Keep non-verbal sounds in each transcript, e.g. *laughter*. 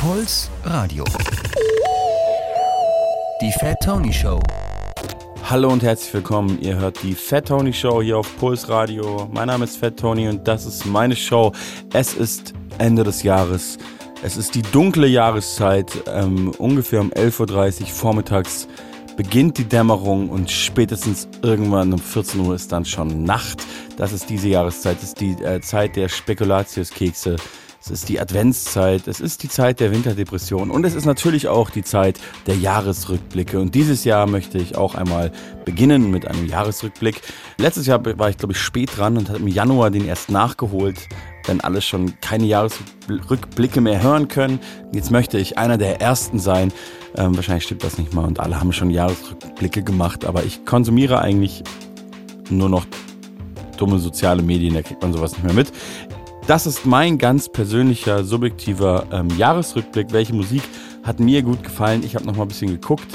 Puls Radio. Die Fat Tony Show. Hallo und herzlich willkommen. Ihr hört die Fat Tony Show hier auf Puls Radio. Mein Name ist Fat Tony und das ist meine Show. Es ist Ende des Jahres. Es ist die dunkle Jahreszeit. Ähm, ungefähr um 11.30 Uhr vormittags beginnt die Dämmerung und spätestens irgendwann um 14 Uhr ist dann schon Nacht. Das ist diese Jahreszeit. Das ist die äh, Zeit der Spekulatiuskekse. Es ist die Adventszeit, es ist die Zeit der Winterdepression und es ist natürlich auch die Zeit der Jahresrückblicke. Und dieses Jahr möchte ich auch einmal beginnen mit einem Jahresrückblick. Letztes Jahr war ich, glaube ich, spät dran und habe im Januar den erst nachgeholt, wenn alle schon keine Jahresrückblicke mehr hören können. Jetzt möchte ich einer der Ersten sein. Ähm, wahrscheinlich stimmt das nicht mal und alle haben schon Jahresrückblicke gemacht, aber ich konsumiere eigentlich nur noch dumme soziale Medien, da kriegt man sowas nicht mehr mit. Das ist mein ganz persönlicher, subjektiver ähm, Jahresrückblick. Welche Musik hat mir gut gefallen? Ich habe noch mal ein bisschen geguckt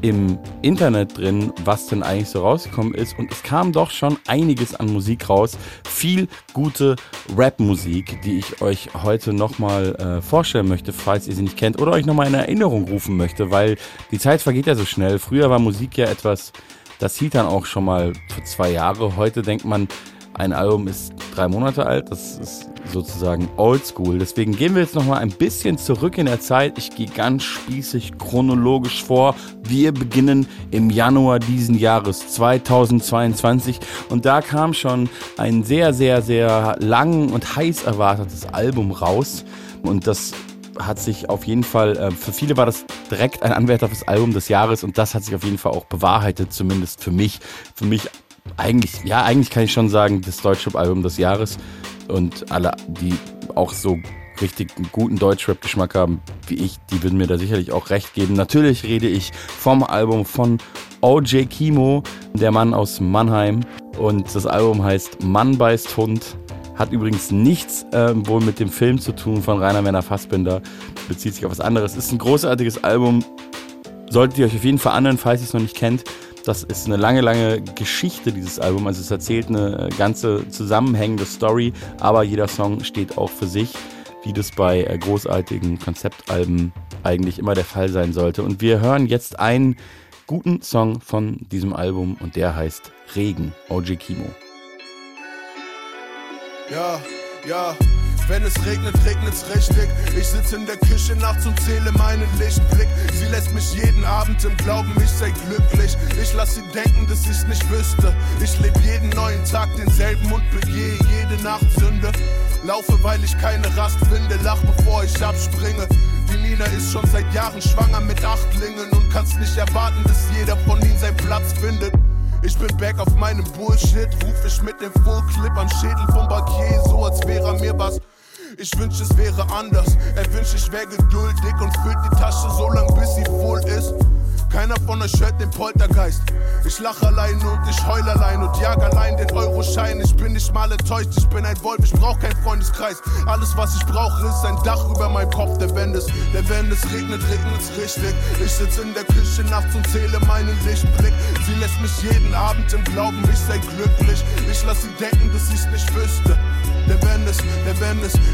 im Internet drin, was denn eigentlich so rausgekommen ist. Und es kam doch schon einiges an Musik raus. Viel gute Rap-Musik, die ich euch heute nochmal äh, vorstellen möchte, falls ihr sie nicht kennt. Oder euch nochmal in Erinnerung rufen möchte, weil die Zeit vergeht ja so schnell. Früher war Musik ja etwas, das hielt dann auch schon mal für zwei Jahre. Heute denkt man, ein Album ist drei Monate alt. Das ist sozusagen oldschool. Deswegen gehen wir jetzt nochmal ein bisschen zurück in der Zeit. Ich gehe ganz spießig chronologisch vor. Wir beginnen im Januar diesen Jahres 2022 und da kam schon ein sehr, sehr, sehr lang und heiß erwartetes Album raus und das hat sich auf jeden Fall, äh, für viele war das direkt ein Anwärter fürs Album des Jahres und das hat sich auf jeden Fall auch bewahrheitet, zumindest für mich. Für mich eigentlich, ja, eigentlich kann ich schon sagen, das Deutschrap-Album des Jahres. Und alle, die auch so richtig guten Deutschrap-Geschmack haben wie ich, die würden mir da sicherlich auch recht geben. Natürlich rede ich vom Album von OJ Kimo, der Mann aus Mannheim. Und das Album heißt Mann beißt Hund. Hat übrigens nichts äh, wohl mit dem Film zu tun von Rainer Werner Fassbinder. Bezieht sich auf was anderes. Ist ein großartiges Album. Solltet ihr euch auf jeden Fall anhören, falls ihr es noch nicht kennt. Das ist eine lange, lange Geschichte, dieses Album. Also es erzählt eine ganze zusammenhängende Story, aber jeder Song steht auch für sich, wie das bei äh, großartigen Konzeptalben eigentlich immer der Fall sein sollte. Und wir hören jetzt einen guten Song von diesem Album und der heißt Regen, OG Kimo. Ja, ja. Wenn es regnet, regnet's richtig. Ich sitze in der Küche nachts und zähle meinen Lichtblick. Sie lässt mich jeden Abend im Glauben, ich sei glücklich. Ich lass sie denken, dass ich's nicht wüsste. Ich lebe jeden neuen Tag denselben und begehe jede Nacht Sünde. Laufe, weil ich keine Rast finde, lach bevor ich abspringe. Die Nina ist schon seit Jahren schwanger mit Achtlingen und kannst nicht erwarten, dass jeder von ihnen seinen Platz findet. Ich bin back auf meinem Bullshit, ruf ich mit dem Full Clip am Schädel vom Bankier, so als wäre mir was ich wünsch, es wäre anders. Er wünscht, ich wäre geduldig und füllt die Tasche so lang, bis sie voll ist. Keiner von euch hört den Poltergeist. Ich lach allein und ich heul allein und jag allein den Euroschein. Ich bin nicht mal enttäuscht, ich bin ein Wolf, ich brauch keinen Freundeskreis. Alles, was ich brauche, ist ein Dach über meinem Kopf, der wenn es, der wenn es regnet, regnet es richtig. Ich sitz in der Küche nachts und zähle meinen Lichtblick. Sie lässt mich jeden Abend im Glauben, ich sei glücklich. Ich lass sie denken, dass ich's nicht wüsste. Denn wenn es,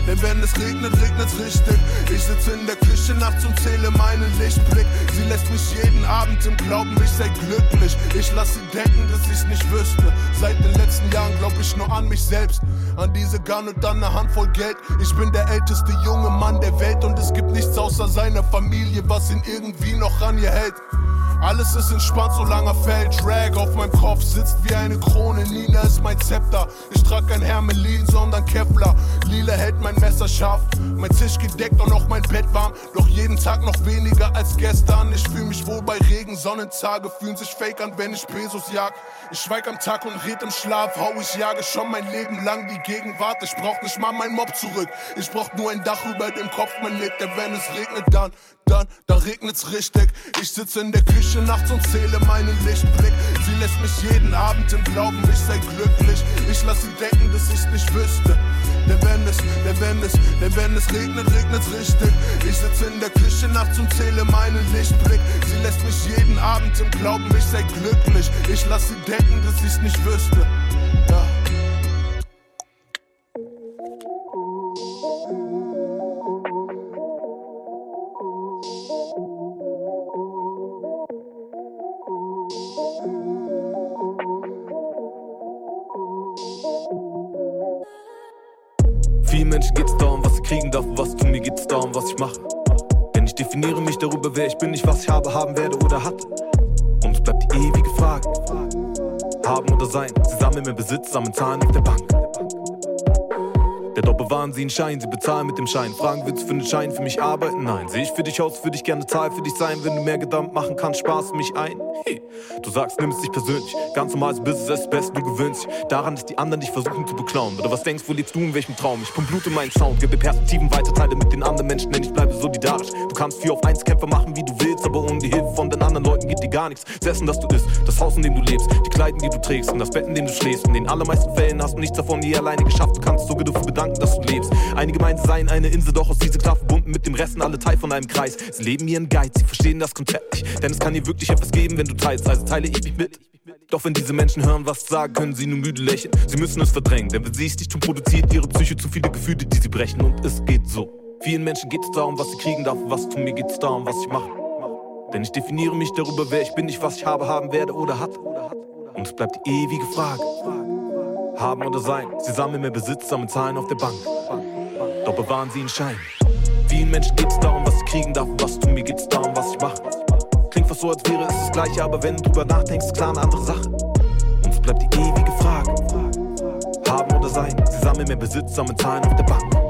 denn wenn es, regnet, regnet's richtig. Ich sitze in der Küche nachts und zähle meinen Lichtblick. Sie lässt mich jeden Abend im Glauben, ich sei glücklich. Ich lass sie denken, dass ich's nicht wüsste. Seit den letzten Jahren glaub ich nur an mich selbst. An diese Gun und dann eine Handvoll Geld. Ich bin der älteste junge Mann der Welt und es gibt nichts außer seiner Familie, was ihn irgendwie noch an ihr hält. Alles ist entspannt, solange er fällt. Drag auf meinem Kopf sitzt wie eine Krone. Nina ist mein Zepter. Ich trag kein Hermelin, sondern Kevlar. Lila hält mein Messer scharf. Mein Tisch gedeckt und auch mein Bett warm. Doch jeden Tag noch weniger als gestern. Ich fühl mich wohl bei Regen. Sonnentage fühlen sich fake an, wenn ich Pesos jag. Ich schweig am Tag und red im Schlaf. Hau ich jage schon mein Leben lang die Gegenwart. Ich brauch nicht mal mein Mob zurück. Ich brauch nur ein Dach über dem Kopf. Man lebt, denn wenn es regnet, dann, dann, dann regnet's richtig. Ich sitze in der Küche nachts und zähle meinen Lichtblick. Sie lässt mich jeden Abend im Glauben, ich sei glücklich. Ich lass sie denken, dass ich's nicht wüsste. Denn wenn es, denn wenn es, denn wenn es regnet, regnet's richtig. Ich sitze in der Küche nachts und zähle meinen Lichtblick. Sie lässt mich jeden Abend im Glauben, ich sei glücklich. Ich lass sie denken, dass ich's nicht wüsste. Ja. Darf, was tun, mir geht's darum, was ich mache. Denn ich definiere mich darüber, wer ich bin, nicht was ich habe, haben werde oder hatte. Und es bleibt die ewige Frage. Haben oder sein, sie sammeln mehr Besitz, sammeln Zahlen auf der Bank. Bewahren sie einen Schein, sie bezahlen mit dem Schein. Fragen, willst du für einen Schein für mich arbeiten? Nein. Sehe ich für dich aus, würde ich gerne Zahl für dich sein. Wenn du mehr Gedanken machen kannst, sparst mich ein. Hey. Du sagst, nimm es dich persönlich. Ganz normales Business, es ist best, du gewöhnst dich daran, dass die anderen dich versuchen zu beklauen. Oder was denkst, wo lebst du, in welchem Traum? Ich pump Blut in meinen Sound, gebe Perspektiven weiter, teile mit den anderen Menschen, denn ich bleibe solidarisch. Du kannst vier auf eins Kämpfer machen, wie du willst, aber ohne die Hilfe von den anderen Leuten geht dir gar nichts. Das Essen, das du isst, das Haus, in dem du lebst, die Kleidung, die du trägst und das Bett, in dem du schläfst. In den allermeisten Fällen hast du nichts davon nie alleine geschafft. Du kannst sogar dafür bedanken, dass du lebst. Einige meinen, seien eine Insel, doch aus dieser klar verbunden mit dem Resten, alle Teil von einem Kreis. Sie leben ihren Geiz, sie verstehen das Konzept nicht, denn es kann dir wirklich etwas geben, wenn du teilst, also teile ich mich mit. Doch wenn diese Menschen hören, was ich sage, können sie nur müde lächeln. Sie müssen es verdrängen, denn wenn sie es nicht tun, produziert ihre Psyche zu viele Gefühle, die sie brechen. Und es geht so. Vielen Menschen geht es darum, was sie kriegen darf, was tun. Mir geht es darum, was ich mache. Denn ich definiere mich darüber, wer ich bin, nicht was ich habe, haben werde oder hatte. Und es bleibt die ewige Frage. Haben oder sein. Sie sammeln mehr Besitz, sammeln Zahlen auf der Bank. Doch bewahren sie einen Schein. Vielen Menschen geht es darum, was sie kriegen darf, was tun. Mir geht es darum, was ich mache. Klingt fast so, als wäre es das Gleiche, aber wenn du drüber nachdenkst, klar eine andere Sache. Und es bleibt die ewige Frage. Haben oder sein. Sie sammeln mehr Besitz, sammeln Zahlen auf der Bank.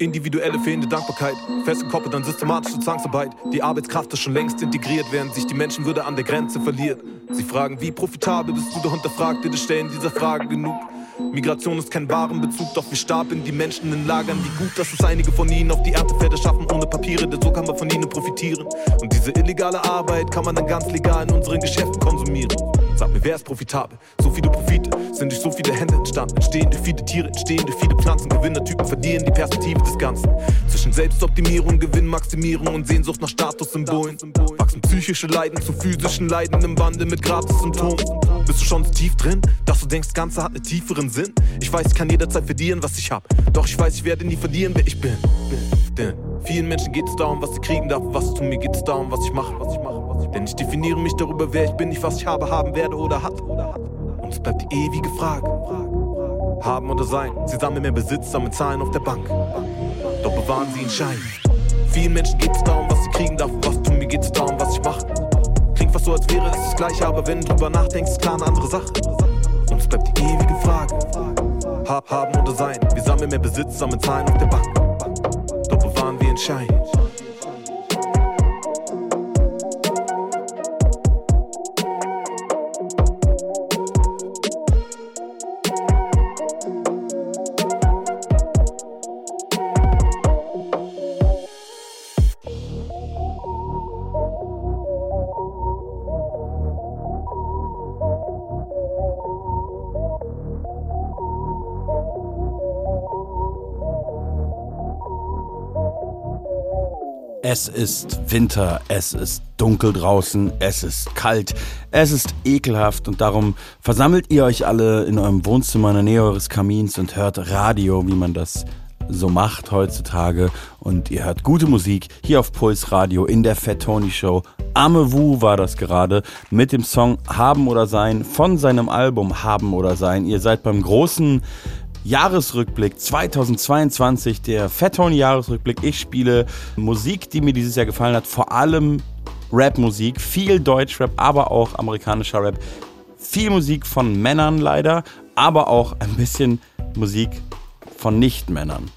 Individuelle fehlende Dankbarkeit, festgekoppelt an systematische Zwangsarbeit. Die Arbeitskraft ist schon längst integriert, während sich die Menschenwürde an der Grenze verliert. Sie fragen, wie profitabel bist du, doch hinterfragt dir das Stellen dieser Frage genug. Migration ist kein Warenbezug, doch wir stapeln die Menschen in Lagern. Wie gut, dass es einige von ihnen auf die Erntefelder schaffen, ohne Papiere, denn so kann man von ihnen profitieren. Und diese illegale Arbeit kann man dann ganz legal in unseren Geschäften konsumieren. Sag mir, wer ist profitabel? So viele Profite sind durch so viele Hände entstanden. Entstehen durch viele Tiere, entstehen durch viele Pflanzen. Gewinnertypen verlieren die Perspektive des Ganzen. Zwischen Selbstoptimierung, Gewinnmaximierung und Sehnsucht nach Statussymbolen. Wachsen psychische Leiden zu physischen Leiden im Wandel mit Gratis-Symptomen. Bist du schon so tief drin, dass du denkst, das Ganze hat einen tieferen Sinn? Ich weiß, ich kann jederzeit verlieren, was ich hab. Doch ich weiß, ich werde nie verlieren, wer ich bin. Denn vielen Menschen geht es darum, was sie kriegen darf, was tun. Mir geht es darum, was ich mache, was ich mache. Denn ich definiere mich darüber, wer ich bin, nicht was ich habe, haben werde oder hatte. Und es bleibt die ewige Frage. Haben oder sein. Sie sammeln mehr Besitz, sammeln Zahlen auf der Bank. Doch bewahren sie einen Schein. Vielen Menschen geht es darum, was sie kriegen darf, was tun. Mir geht es darum, was ich mache. Klingt fast so, als wäre es das Gleiche, aber wenn du drüber nachdenkst, ist klar eine andere Sache. Und es bleibt die ewige Frage. Hab, haben oder sein. Wir sammeln mehr Besitz, sammeln Zahlen auf der Bank. Doch bewahren wir einen Schein. Es ist Winter, es ist dunkel draußen, es ist kalt, es ist ekelhaft und darum versammelt ihr euch alle in eurem Wohnzimmer in der Nähe eures Kamins und hört Radio, wie man das so macht heutzutage und ihr hört gute Musik hier auf Puls Radio in der Fat Tony Show. Ame Wu war das gerade mit dem Song Haben oder Sein von seinem Album Haben oder Sein. Ihr seid beim großen Jahresrückblick 2022, der Fat Tony Jahresrückblick. Ich spiele Musik, die mir dieses Jahr gefallen hat, vor allem Rap-Musik, viel Deutschrap, aber auch amerikanischer Rap. Viel Musik von Männern leider, aber auch ein bisschen Musik von Nicht-Männern.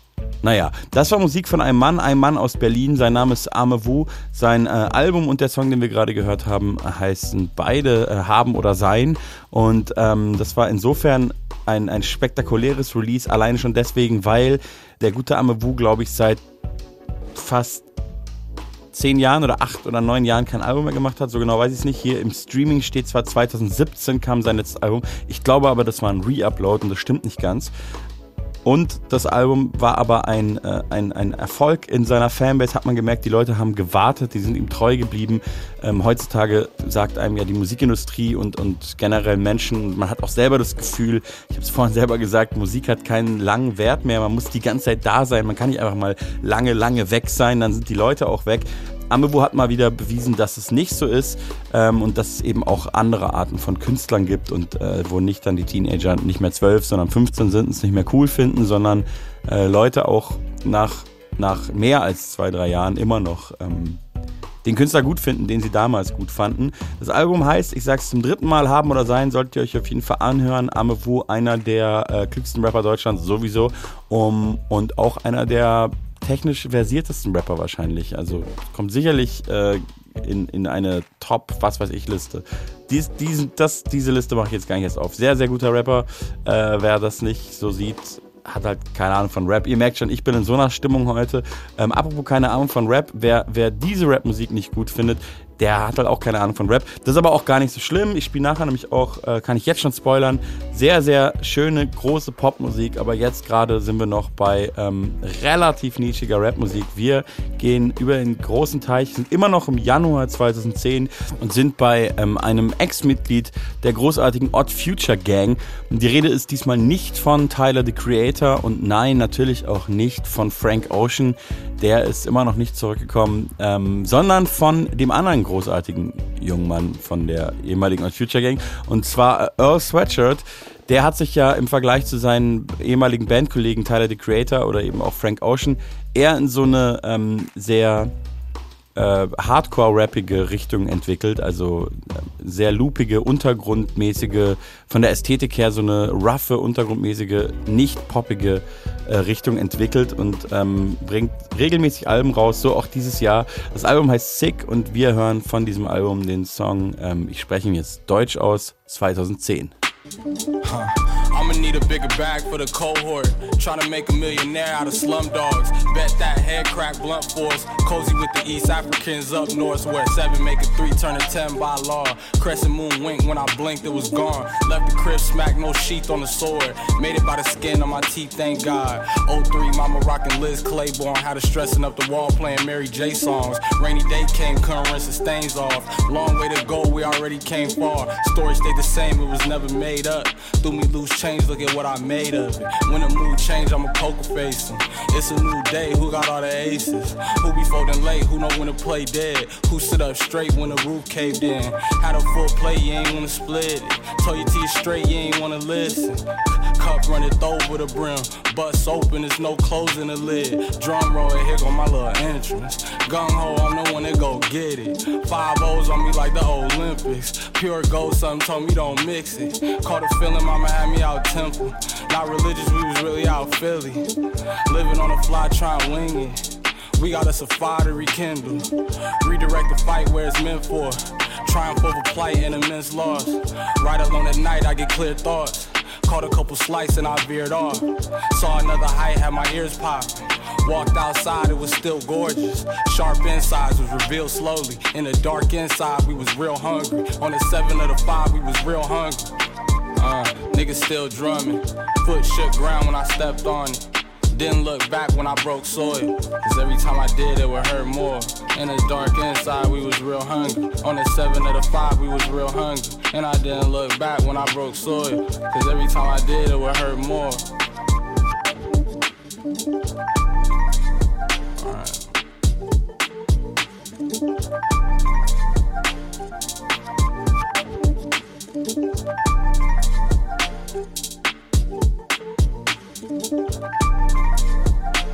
Naja, das war Musik von einem Mann, einem Mann aus Berlin. Sein Name ist Ame Wu. Sein äh, Album und der Song, den wir gerade gehört haben, heißen beide äh, Haben oder Sein. Und ähm, das war insofern ein, ein spektakuläres Release, alleine schon deswegen, weil der gute Ame Wu, glaube ich, seit fast zehn Jahren oder acht oder neun Jahren kein Album mehr gemacht hat. So genau weiß ich es nicht. Hier im Streaming steht zwar 2017 kam sein letztes Album. Ich glaube aber, das war ein Re-Upload und das stimmt nicht ganz. Und das Album war aber ein, äh, ein, ein Erfolg in seiner Fanbase, hat man gemerkt, die Leute haben gewartet, die sind ihm treu geblieben. Ähm, heutzutage sagt einem ja die Musikindustrie und, und generell Menschen, man hat auch selber das Gefühl, ich habe es vorhin selber gesagt, Musik hat keinen langen Wert mehr, man muss die ganze Zeit da sein, man kann nicht einfach mal lange, lange weg sein, dann sind die Leute auch weg. Amewu hat mal wieder bewiesen, dass es nicht so ist ähm, und dass es eben auch andere Arten von Künstlern gibt und äh, wo nicht dann die Teenager nicht mehr 12, sondern 15 sind es nicht mehr cool finden, sondern äh, Leute auch nach, nach mehr als zwei, drei Jahren immer noch ähm, den Künstler gut finden, den sie damals gut fanden. Das Album heißt, ich sag's zum dritten Mal, haben oder sein, solltet ihr euch auf jeden Fall anhören. Amewu, einer der äh, klügsten Rapper Deutschlands sowieso um, und auch einer der technisch versiertesten Rapper wahrscheinlich. Also kommt sicherlich äh, in, in eine Top, was weiß ich, Liste. Dies, diesen, das, diese Liste mache ich jetzt gar nicht erst auf. Sehr, sehr guter Rapper. Äh, wer das nicht so sieht, hat halt keine Ahnung von Rap. Ihr merkt schon, ich bin in so einer Stimmung heute. Ähm, apropos keine Ahnung von Rap, wer, wer diese Rap-Musik nicht gut findet, der hat halt auch keine Ahnung von Rap. Das ist aber auch gar nicht so schlimm. Ich spiele nachher nämlich auch, äh, kann ich jetzt schon spoilern, sehr, sehr schöne, große Popmusik. Aber jetzt gerade sind wir noch bei ähm, relativ nischiger Rapmusik. Wir gehen über den großen Teich, sind immer noch im Januar 2010 und sind bei ähm, einem Ex-Mitglied der großartigen Odd Future Gang. Und die Rede ist diesmal nicht von Tyler, the Creator und nein, natürlich auch nicht von Frank Ocean. Der ist immer noch nicht zurückgekommen, ähm, sondern von dem anderen großartigen jungen Mann von der ehemaligen Future Gang. Und zwar äh, Earl Sweatshirt. Der hat sich ja im Vergleich zu seinen ehemaligen Bandkollegen Tyler the Creator oder eben auch Frank Ocean eher in so eine ähm, sehr äh, Hardcore-rappige Richtung entwickelt, also äh, sehr loopige, untergrundmäßige, von der Ästhetik her so eine roughe, untergrundmäßige, nicht poppige äh, Richtung entwickelt und ähm, bringt regelmäßig Alben raus, so auch dieses Jahr. Das Album heißt Sick und wir hören von diesem Album den Song, ähm, ich spreche ihn jetzt Deutsch aus, 2010. Huh. I'ma need a bigger bag for the cohort. Trying to make a millionaire out of slum dogs. Bet that head crack blunt force. Cozy with the East Africans up north where seven make a three turn a ten by law. Crescent moon wink when I blinked, it was gone. Left the crib smack, no sheath on the sword. Made it by the skin on my teeth, thank God. 03, mama rocking Liz Claiborne. Had her stressing up the wall playing Mary J songs. Rainy day came, couldn't rinse the stains off. Long way to go, we already came far. Story stayed the same, it was never made made up. Threw me loose change, look at what I made of it. When the mood change, I'm a poker facing. It's a new day, who got all the aces? Who be folding late, who know when to play dead? Who sit up straight when the roof caved in? Had a full play, you ain't wanna split it. Told you to you straight, you ain't wanna listen. Cup runneth over the brim. Bust open, there's no closing the lid. Drum roll, here go my little entrance. Gung ho, I'm the one that go get it. Five O's on me like the Olympics. Pure gold, something told me don't mix it. Caught a feeling, mama had me out temple. Not religious, we was really out Philly. Living on the fly, trying wing it. We got us a fire to rekindle. Redirect the fight where it's meant for. Triumph over plight and immense loss. Right alone at night, I get clear thoughts. Caught a couple slices and I veered off. Saw another height, had my ears popping. Walked outside, it was still gorgeous. Sharp insides was revealed slowly. In the dark inside, we was real hungry. On the seven of the five, we was real hungry. Uh, niggas still drumming. Foot shook ground when I stepped on it. Didn't look back when I broke soil. Cause every time I did, it would hurt more. In the dark inside, we was real hungry. On the seven of the five, we was real hungry. And I didn't look back when I broke soil. Cause every time I did, it would hurt more.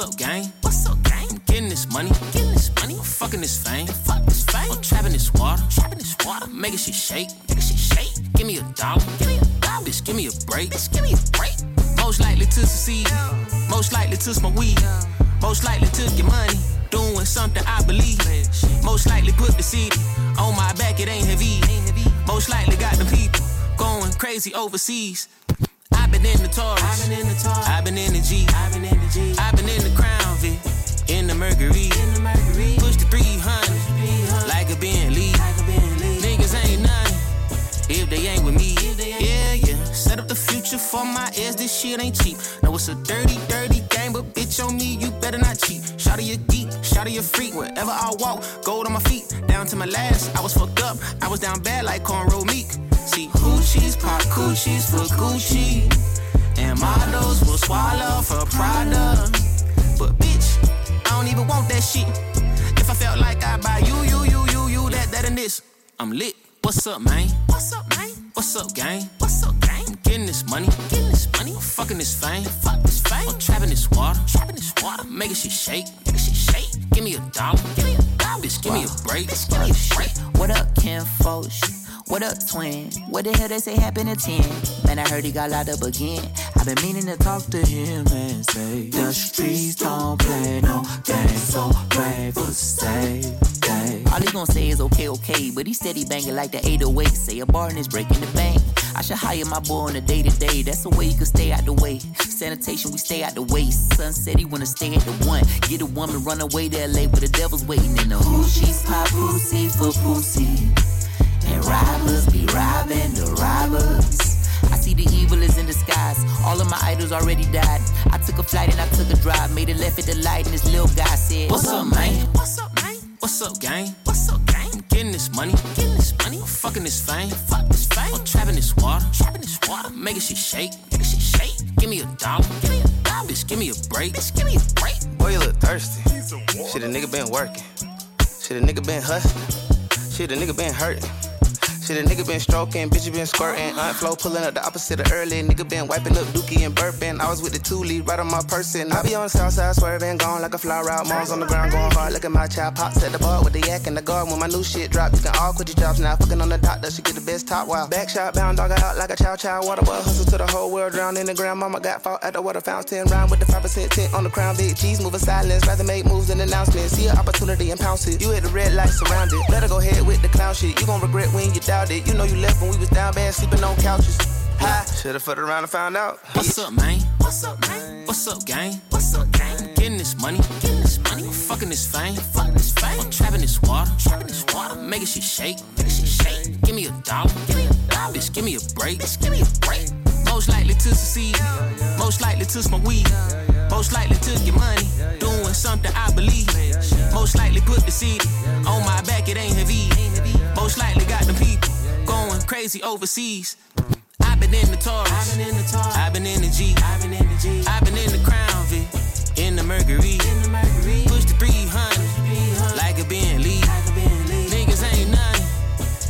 up, gang? What's up, gang? I'm getting this money. I'm getting this money. I'm fucking this fame. Fuck this fame. I'm trapping this water. Trapping this water. I'm making shit shake. Making shit shake. Give me a dollar. Give me a dollar. Bitch, give me a break. Bitch, give me a break. Most likely to succeed. Yeah. Most likely to smoke weed. Yeah. Most likely to get money. Doing something I believe. Most likely put the seed on my back. It ain't heavy. Ain't heavy. Most likely got the people going crazy overseas been in the Taurus. I've been in the Taurus. I've been in the G. I've been in the G. I've been in the Crown V. In the Mercury. In the Mercury. Push the 300. Like a Bentley. Like a Bentley. Niggas ain't none. If they ain't with me. Yeah, yeah. Set up the future for my ass. This shit ain't cheap. Know it's a dirty, dirty game, but bitch on me, you better not cheat. Shout to your shout to your freak. Wherever I walk, gold on my feet. Down to my last, I was fucked up. I was down bad like cornrow meek. See, hoochies pop coochies for Gucci. And models will swallow for Prada. But bitch, I don't even want that shit. If I felt like I buy you, you, you, you, you, that, that, and this, I'm lit. What's up, man? What's up, man? What's up, gang? What's up, gang? I'm getting this money, getting this money. I'm fucking this fame, fuck this fame. I'm trapping this water, trapping this water. Making shit shake, making shit shake. Give me a dollar, give me a dollar. Bitch, give me a break, bitch, give me a break. What up, Ken Foch? What up, twin? What the hell they say happened to 10? Man, I heard he got locked up again. I've been meaning to talk to him and say, The streets don't play no games, so brave for say, All he gonna say is okay, okay, but he said steady banging like the 808. Say a bar and is breaking the bank. I should hire my boy on a day to day. That's the way you can stay out the way. Sanitation, we stay out the way. Son said he wanna stay at the one. Get a woman, run away to LA where the devil's waiting in the hoochies, pop pussy for pussy. And robbers be robbing the robbers. I see the evil is in disguise. All of my idols already died. I took a flight and I took a drive. Made a left at the light and this little guy said, What's up, man? What's up, man? What's up, gang? What's up, gang? I'm getting this money, getting this money. I'm fucking this fame, fuck this fame. I'm trapping this water, trapping this water. Making shit shake, making shit shake. Give me a dollar, give me a dollar. Bitch, give me a break, bitch, give me a break. Boy, you look thirsty. Shit, a nigga been working. Shit, a nigga been hustling. Shit, a nigga been hurting. Shit, a nigga been stroking, bitch, you been squirting. Aunt Flo pulling up the opposite of early. Nigga been wiping up dookie and burping. I was with the two lead right on my person. I be on the south side swerving, gone like a fly route. Mom's on the ground going hard. Look at my child pops at the bar with the yak and the guard. When my new shit drop, you can all quit your jobs now. Fucking on the doctor, she get the best top while. Back shot, bound dog out like a chow chow. Water boy hustle to the whole world, drown in the ground. Mama got fought at the water fountain. Rhyme with the 5% tint on the crown. Big cheese moving silence. Rather make moves than announcements. See an opportunity and pounce it. You hit the red light surrounded. Better go ahead with the clown shit. You gon' regret when you doubt it. You know you left when we was down bad, sleeping on couches. High, should've fucked around and found out. What's up, man? What's up, man? What's up, gang? What's up, gang? I'm getting this money, getting this money. I'm fucking this fame, fucking this fame. I'm trapping this water, trapping this water. Making shit shake, making shit shake. Give me a dollar, give me a dollar. Bitch, give me a break, bitch, give me a break. Most likely to succeed, most likely to smoke weed, most likely to get money, doing something I believe. Most likely put the seed on my back, it ain't heavy. Most likely got the people going crazy overseas. I've been in the Taurus, I've been in the Taurus, I've been in the G, I've been in the G, I've been in the Crown V, in the Mercury, in the Mercury, push the 300, like a Bentley, like a Bentley. Niggas ain't none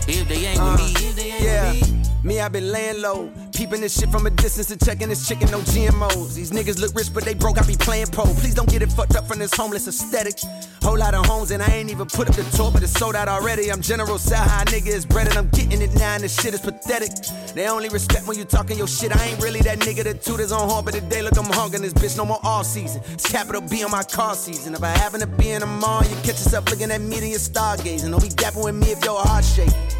if they ain't with uh, me. If they ain't Yeah, with me. me, I been laying low. Peeping this shit from a distance and checking this chicken, no GMOs. These niggas look rich, but they broke, I be playing pole. Please don't get it fucked up from this homeless aesthetic. Whole lot of homes, and I ain't even put up the tour, but it's sold out already. I'm General Sell high nigga is bread, and I'm getting it now, and this shit is pathetic. They only respect when you talking your shit. I ain't really that nigga that tutors on horn, but today look, I'm hungering this bitch no more all season. It's capital B on my car season. If I happen to be in the mall, you catch yourself looking at me and you're stargazing. Don't be dapping with me if your heart shaking.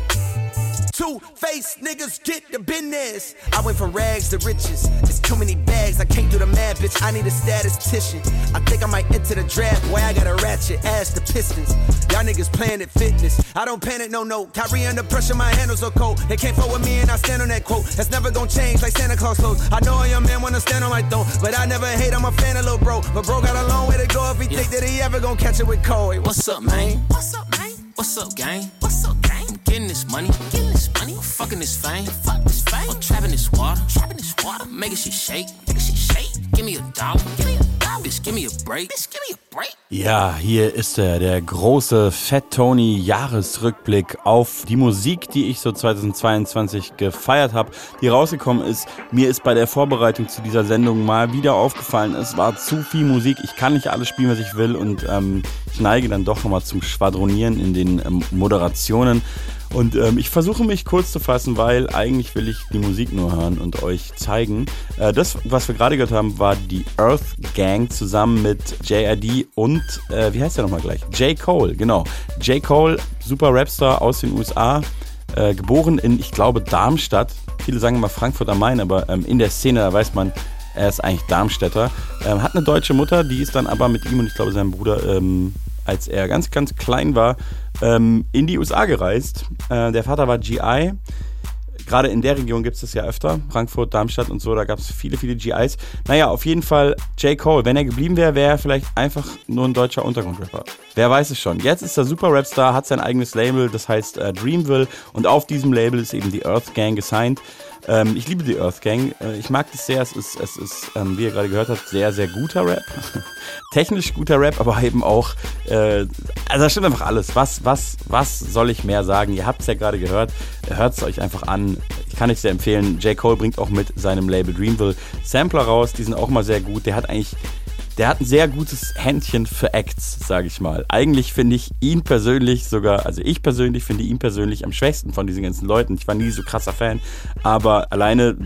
Two face niggas get the business. I went from rags to riches. It's too many bags, I can't do the math, bitch. I need a statistician. I think I might enter the draft. Boy, I got a ratchet ass the Pistons. Y'all niggas playing at fitness. I don't panic, no, no. Kyrie under pressure, my handles are cold. They can't fuck with me, and I stand on that quote. That's never gonna change like Santa Claus clothes. I know a young man wanna stand on my throne, but I never hate. I'm a fan of little bro. But bro got a long way to go if he think that he ever gonna catch it with Cole. Hey, What's up, man? What's up, man? What's up, gang? What's up, gang? I'm getting this money, getting this money. I'm fucking this fame, fuck this fame. I'm trapping this water, trapping this water. Making shit shake, making shit shake. Give me a dollar, give me a dollar. Bitch, give me a break, bitch, give me a break. Ja, hier ist er, der große Fat Tony Jahresrückblick auf die Musik, die ich so 2022 gefeiert habe, die rausgekommen ist. Mir ist bei der Vorbereitung zu dieser Sendung mal wieder aufgefallen, es war zu viel Musik. Ich kann nicht alles spielen, was ich will und ähm, ich neige dann doch nochmal zum Schwadronieren in den ähm, Moderationen. Und ähm, ich versuche mich kurz zu fassen, weil eigentlich will ich die Musik nur hören und euch zeigen. Äh, das, was wir gerade gehört haben, war die Earth Gang zusammen mit JRD und, äh, wie heißt der nochmal gleich? J. Cole, genau. J. Cole, super Rapstar aus den USA. Äh, geboren in, ich glaube, Darmstadt. Viele sagen immer Frankfurt am Main, aber ähm, in der Szene, da weiß man, er ist eigentlich Darmstädter. Ähm, hat eine deutsche Mutter, die ist dann aber mit ihm und ich glaube seinem Bruder, ähm, als er ganz, ganz klein war, ähm, in die USA gereist. Äh, der Vater war GI gerade in der Region gibt es das ja öfter. Frankfurt, Darmstadt und so, da gab es viele, viele GIs. Naja, auf jeden Fall J. Cole. Wenn er geblieben wäre, wäre er vielleicht einfach nur ein deutscher Untergrundrapper. Wer weiß es schon. Jetzt ist er Super Rapstar, hat sein eigenes Label, das heißt äh, Dreamville. Und auf diesem Label ist eben die Earth Gang gesigned. Ähm, ich liebe die Earth Gang. Äh, ich mag das sehr. Es ist, es ist ähm, wie ihr gerade gehört habt, sehr, sehr guter Rap. *laughs* Technisch guter Rap, aber eben auch, äh, also da stimmt einfach alles. Was, was, was soll ich mehr sagen? Ihr habt es ja gerade gehört. Hört es euch einfach an. Ich kann euch sehr empfehlen. J. Cole bringt auch mit seinem Label Dreamville Sampler raus. Die sind auch mal sehr gut. Der hat eigentlich der hat ein sehr gutes Händchen für Acts, sage ich mal. Eigentlich finde ich ihn persönlich sogar, also ich persönlich finde ihn persönlich am schwächsten von diesen ganzen Leuten. Ich war nie so krasser Fan, aber alleine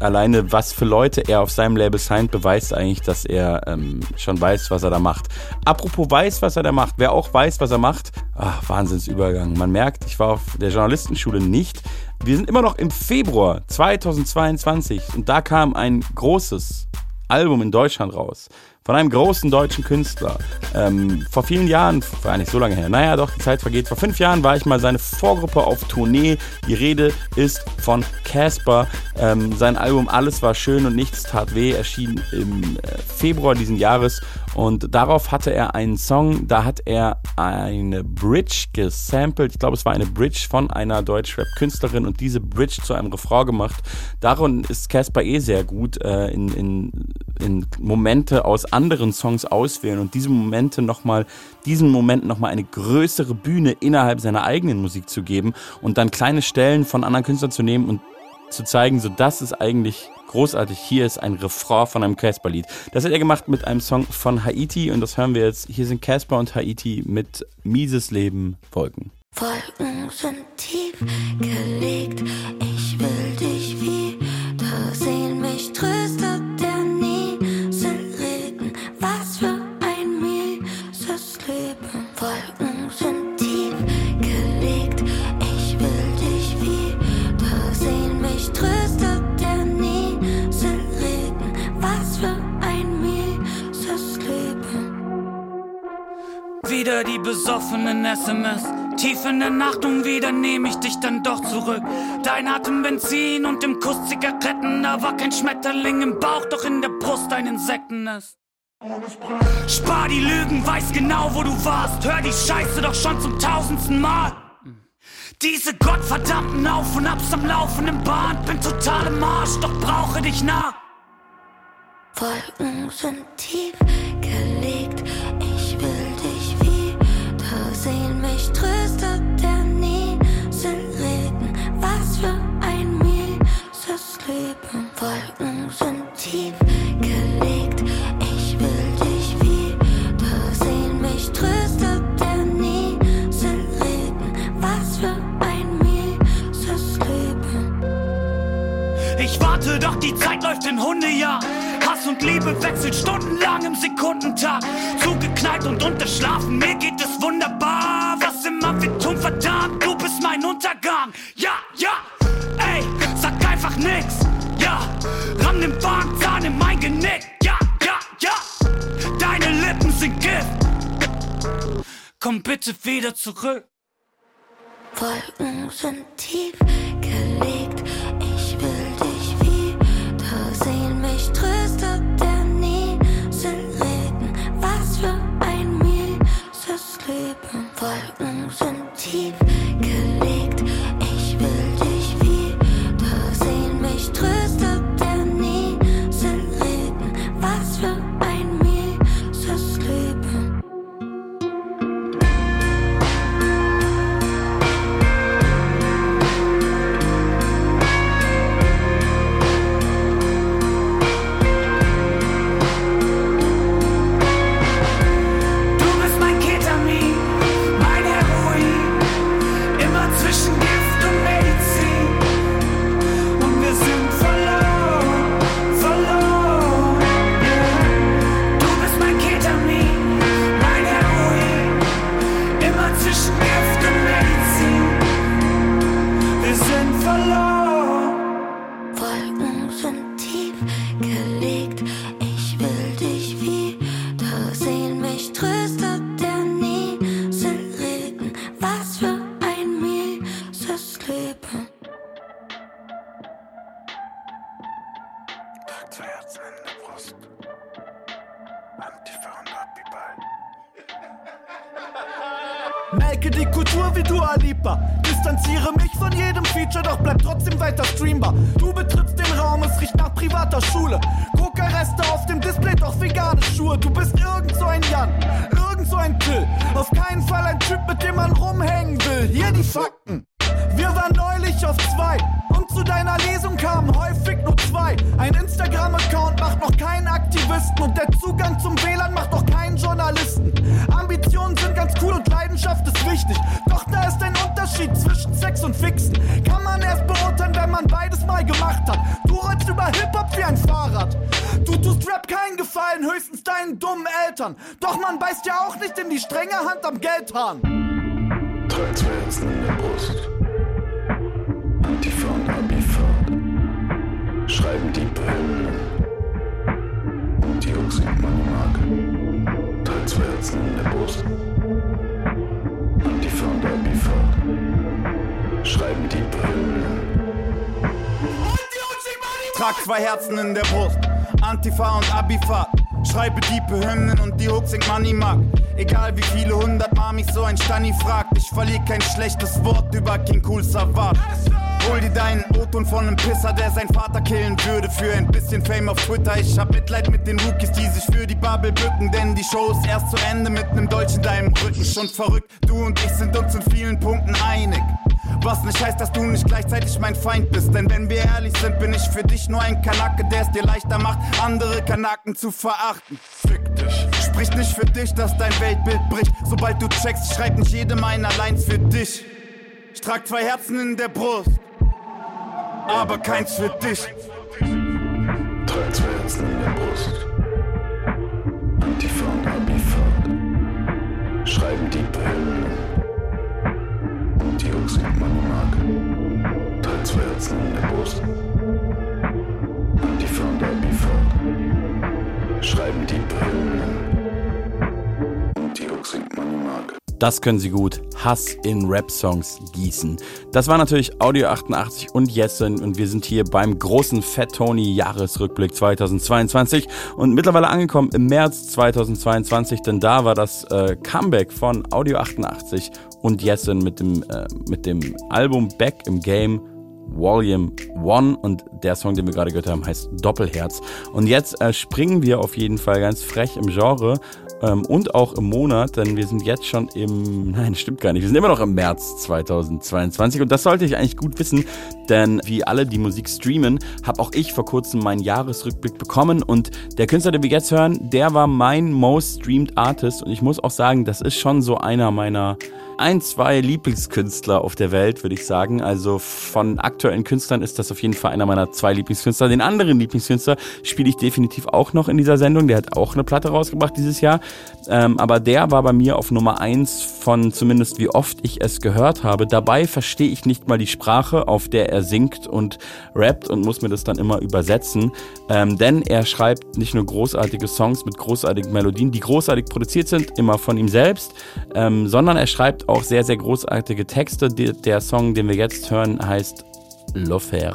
alleine was für Leute er auf seinem Label signed, beweist eigentlich, dass er ähm, schon weiß, was er da macht. Apropos weiß, was er da macht, wer auch weiß, was er macht, ach, Wahnsinnsübergang. Man merkt, ich war auf der Journalistenschule nicht. Wir sind immer noch im Februar 2022 und da kam ein großes Album in Deutschland raus von einem großen deutschen Künstler. Ähm, vor vielen Jahren, war nicht so lange her, naja doch, die Zeit vergeht. Vor fünf Jahren war ich mal seine Vorgruppe auf Tournee. Die Rede ist von Casper. Ähm, sein Album Alles war schön und nichts tat weh erschien im äh, Februar diesen Jahres und darauf hatte er einen Song, da hat er eine Bridge gesampelt. Ich glaube, es war eine Bridge von einer Deutschrap-Künstlerin und diese Bridge zu einem Refrain gemacht. Darin ist Casper eh sehr gut äh, in, in, in Momente aus anderen Songs auswählen und diese Momente nochmal, diesen Moment nochmal eine größere Bühne innerhalb seiner eigenen Musik zu geben und dann kleine Stellen von anderen Künstlern zu nehmen und zu zeigen, so das ist eigentlich großartig. Hier ist ein Refrain von einem Casper-Lied. Das hat er gemacht mit einem Song von Haiti und das hören wir jetzt. Hier sind Casper und Haiti mit Mieses Leben Wolken. Wolken sind tief gelegt. Ich Wieder die besoffenen SMS. Tief in der Nacht und wieder nehme ich dich dann doch zurück. Dein Atem Benzin und im Kuss Zigaretten. Da war kein Schmetterling im Bauch, doch in der Brust ein Insektennest. Spar die Lügen, weiß genau, wo du warst. Hör die Scheiße doch schon zum tausendsten Mal. Diese gottverdammten Auf und Abs am laufenden Bahn. Bin total im Arsch, doch brauche dich nah. Wolken sind tief gelegt. Wolken sind tief gelegt. Ich will dich wiedersehen. Mich tröstet der Nieselregen. Was für ein mieses Leben. Ich warte, doch die Zeit läuft in Hundejahr. Hass und Liebe wechseln stundenlang im Sekundentag. Zugeknallt und unterschlafen, mir geht es wunderbar. Was immer wir tun, verdammt, du bist mein Untergang. Ja, ramm den Bankzahn in mein Genick. Ja, ja, ja, deine Lippen sind Gift. Komm bitte wieder zurück. Wolken sind tief gelegt. Ich will dich wiedersehen. Mich tröstet der Nieselregen. Was für ein mieses Leben. Wolken sind tief privater Schule. Coca-Reste auf dem Display, doch vegane Schuhe. Du bist irgend so ein Jan, irgend so ein Till. Auf keinen Fall ein Typ, mit dem man rumhängen will. Hier die Fakten. Wir waren neulich auf zwei und zu deiner Lesung kamen häufig nur zwei. Ein Instagram-Account macht noch keinen Aktivisten und der Zugang zum WLAN macht noch keinen Journalisten. Ambitionen sind ganz cool und Leidenschaft ist wichtig. Doch da ist ein Unterschied zwischen Sex und Fixen. Kann man erst beurteilen, man beides mal gemacht hat. Du rollst über Hip-Hop wie ein Fahrrad. Du tust Rap keinen Gefallen, höchstens deinen dummen Eltern. Doch man beißt ja auch nicht in die strenge Hand am Geldhahn. Tragt zwei Herzen in der Brust. Antifa und Abifahrt. Schreiben die Hymnen. Und die Jungs singt man mag. Tragt zwei Herzen in der Brust. Antifa und Abifahrt. Schreiben die Hymnen. Trag zwei Herzen in der Brust. Antifa und Abifahrt. Schreibe diepe Hymnen und die Hook singt Money Mark. Egal wie viele hundert Mal so ein Stani fragt, ich verliere kein schlechtes Wort über King Cool Savat. Hol dir deinen O-Ton von einem Pisser, der sein Vater killen würde für ein bisschen Fame auf Twitter. Ich hab Mitleid mit den Rookies, die sich für die Bubble bücken, denn die Show ist erst zu Ende mit nem Deutsch in deinem Rücken. Schon verrückt, du und ich sind uns in vielen Punkten einig. Was nicht heißt, dass du nicht gleichzeitig mein Feind bist. Denn wenn wir ehrlich sind, bin ich für dich nur ein Kanake, der es dir leichter macht, andere Kanaken zu verachten. Fick dich. Spricht nicht für dich, dass dein Weltbild bricht. Sobald du checkst, schreibt nicht jede meiner Lines für dich. Ich trag zwei Herzen in der Brust, aber keins für dich. Tragt zwei Herzen in der Brust. Antifa und Abifahrt. Schreiben die Hymnen. Und die Jungs singt man mag. Tragt zwei Herzen in der Brust. Antifa und Abifahrt. Schreiben die man mag. Das können sie gut. Hass in Rap-Songs gießen. Das war natürlich Audio 88 und Jessen und wir sind hier beim großen Fat Tony Jahresrückblick 2022 und mittlerweile angekommen im März 2022, denn da war das äh, Comeback von Audio 88 und Jessen mit dem, äh, mit dem Album Back im Game Volume 1 und der Song, den wir gerade gehört haben, heißt Doppelherz. Und jetzt äh, springen wir auf jeden Fall ganz frech im Genre ähm, und auch im Monat, denn wir sind jetzt schon im, *laughs* nein, stimmt gar nicht, wir sind immer noch im März 2022 und das sollte ich eigentlich gut wissen, denn wie alle, die Musik streamen, habe auch ich vor kurzem meinen Jahresrückblick bekommen. Und der Künstler, den wir jetzt hören, der war mein most streamed Artist. Und ich muss auch sagen, das ist schon so einer meiner ein, zwei Lieblingskünstler auf der Welt, würde ich sagen. Also von aktuellen Künstlern ist das auf jeden Fall einer meiner zwei Lieblingskünstler. Den anderen Lieblingskünstler spiele ich definitiv auch noch in dieser Sendung. Der hat auch eine Platte rausgebracht dieses Jahr. Ähm, aber der war bei mir auf Nummer eins von zumindest wie oft ich es gehört habe. Dabei verstehe ich nicht mal die Sprache, auf der er singt und rappt und muss mir das dann immer übersetzen. Ähm, denn er schreibt nicht nur großartige Songs mit großartigen Melodien, die großartig produziert sind, immer von ihm selbst, ähm, sondern er schreibt auch sehr, sehr großartige Texte. Der, Song, den wir jetzt hören, heißt L'Offer.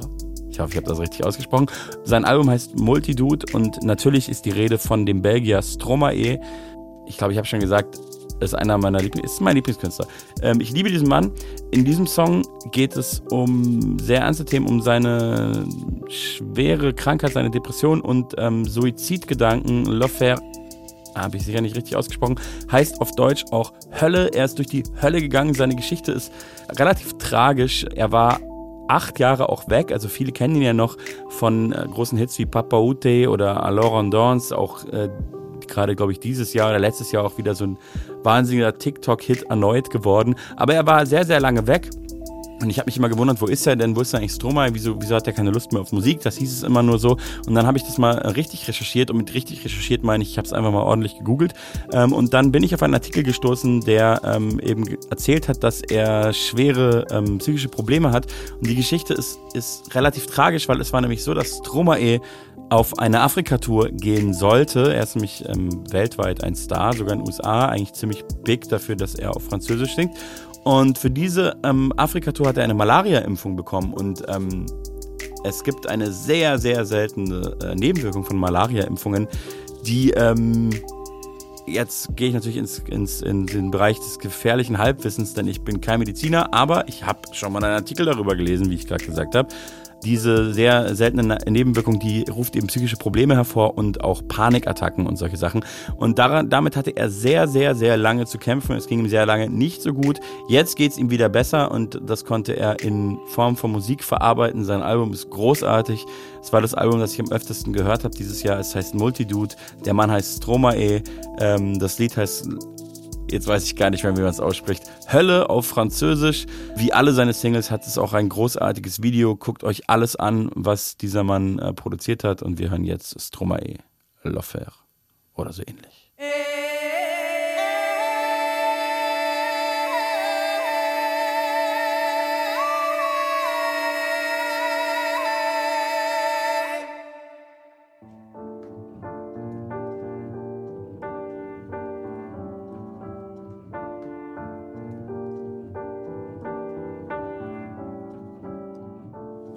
Ich hoffe, ich habe das richtig ausgesprochen. Sein Album heißt Multidude und natürlich ist die Rede von dem Belgier Stromae. Ich glaube, ich habe schon gesagt, ist einer meiner Lieblings ist mein Lieblingskünstler. Ähm, ich liebe diesen Mann. In diesem Song geht es um sehr ernste Themen, um seine schwere Krankheit, seine Depression und ähm, Suizidgedanken. L'Offer habe ich sicher nicht richtig ausgesprochen, heißt auf Deutsch auch Hölle. Er ist durch die Hölle gegangen. Seine Geschichte ist relativ tragisch. Er war acht Jahre auch weg. Also viele kennen ihn ja noch von äh, großen Hits wie Papa Ute oder Alors en Danse. Auch äh, gerade, glaube ich, dieses Jahr oder letztes Jahr auch wieder so ein wahnsinniger TikTok-Hit erneut geworden. Aber er war sehr, sehr lange weg. Und ich habe mich immer gewundert, wo ist er denn? Wo ist eigentlich Stromae? Wieso, wieso hat er keine Lust mehr auf Musik? Das hieß es immer nur so. Und dann habe ich das mal richtig recherchiert. Und mit richtig recherchiert meine ich, ich habe es einfach mal ordentlich gegoogelt. Ähm, und dann bin ich auf einen Artikel gestoßen, der ähm, eben erzählt hat, dass er schwere ähm, psychische Probleme hat. Und die Geschichte ist, ist relativ tragisch, weil es war nämlich so, dass Stromae auf eine Afrika-Tour gehen sollte. Er ist nämlich ähm, weltweit ein Star, sogar in den USA, eigentlich ziemlich big dafür, dass er auf Französisch singt. Und für diese ähm, Afrika-Tour hat er eine Malaria-Impfung bekommen und ähm, es gibt eine sehr, sehr seltene äh, Nebenwirkung von Malaria-Impfungen, die ähm, jetzt gehe ich natürlich ins, ins, in den Bereich des gefährlichen Halbwissens, denn ich bin kein Mediziner, aber ich habe schon mal einen Artikel darüber gelesen, wie ich gerade gesagt habe. Diese sehr seltene Nebenwirkung, die ruft eben psychische Probleme hervor und auch Panikattacken und solche Sachen. Und daran, damit hatte er sehr, sehr, sehr lange zu kämpfen. Es ging ihm sehr lange nicht so gut. Jetzt geht es ihm wieder besser und das konnte er in Form von Musik verarbeiten. Sein Album ist großartig. Es war das Album, das ich am öftesten gehört habe dieses Jahr. Es heißt Multidude. Der Mann heißt Stromae. Ähm, das Lied heißt jetzt weiß ich gar nicht mehr, wie man es ausspricht. Hölle auf Französisch. Wie alle seine Singles hat es auch ein großartiges Video. Guckt euch alles an, was dieser Mann äh, produziert hat. Und wir hören jetzt Stromae, L'Enfer oder so ähnlich.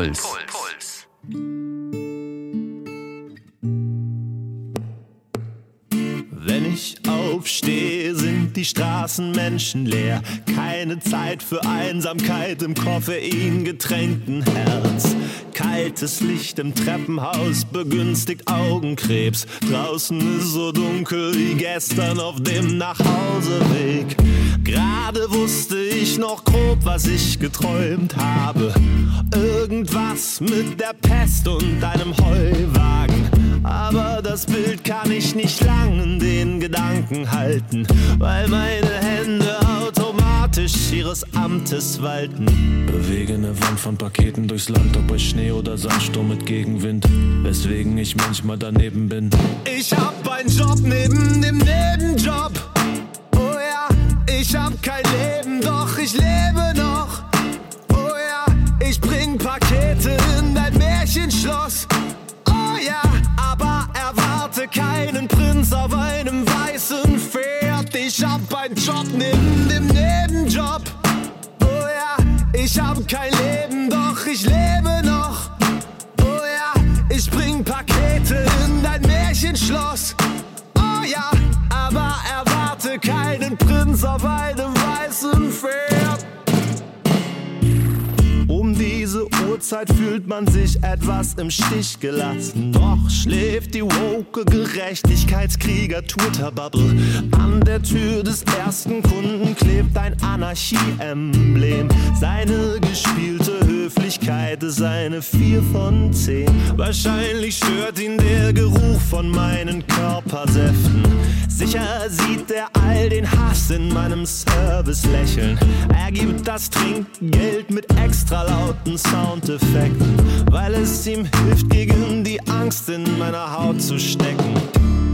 Puls. Straßen menschenleer. Keine Zeit für Einsamkeit im koffeingetränkten Herz. Kaltes Licht im Treppenhaus begünstigt Augenkrebs. Draußen ist so dunkel wie gestern auf dem Nachhauseweg. Gerade wusste ich noch grob, was ich geträumt habe. Irgendwas mit der Pest und einem Heuwagen. Aber das Bild kann ich nicht lang in den Gedanken halten, weil meine Hände automatisch ihres Amtes walten. Bewege eine Wand von Paketen durchs Land, ob bei Schnee oder Sandsturm mit Gegenwind. Weswegen ich manchmal daneben bin. Ich hab einen Job neben dem Nebenjob. Oh ja, ich hab kein Leben, doch ich lebe noch. Oh ja, ich bring Pakete in dein Märchenschloss. nimm dem Nebenjob. Oh ja, ich hab kein Leben, doch ich lebe noch. Oh ja, ich bring Pakete in dein Märchenschloss. Oh ja, aber erwarte keinen Prinz auf einem weißen Pferd. Uhrzeit fühlt man sich etwas im Stich gelassen. Doch schläft die woke Gerechtigkeitskrieger Turterbubble. An der Tür des ersten Kunden klebt ein Anarchie-Emblem. Seine gespielte Höflichkeit ist eine 4 von 10. Wahrscheinlich stört ihn der Geruch von meinen Körpersäften. Sicher sieht er all den Hass in meinem Service lächeln. Er gibt das Trinkgeld mit extra lauten Soundeffekten, weil es ihm hilft, gegen die Angst in meiner Haut zu stecken.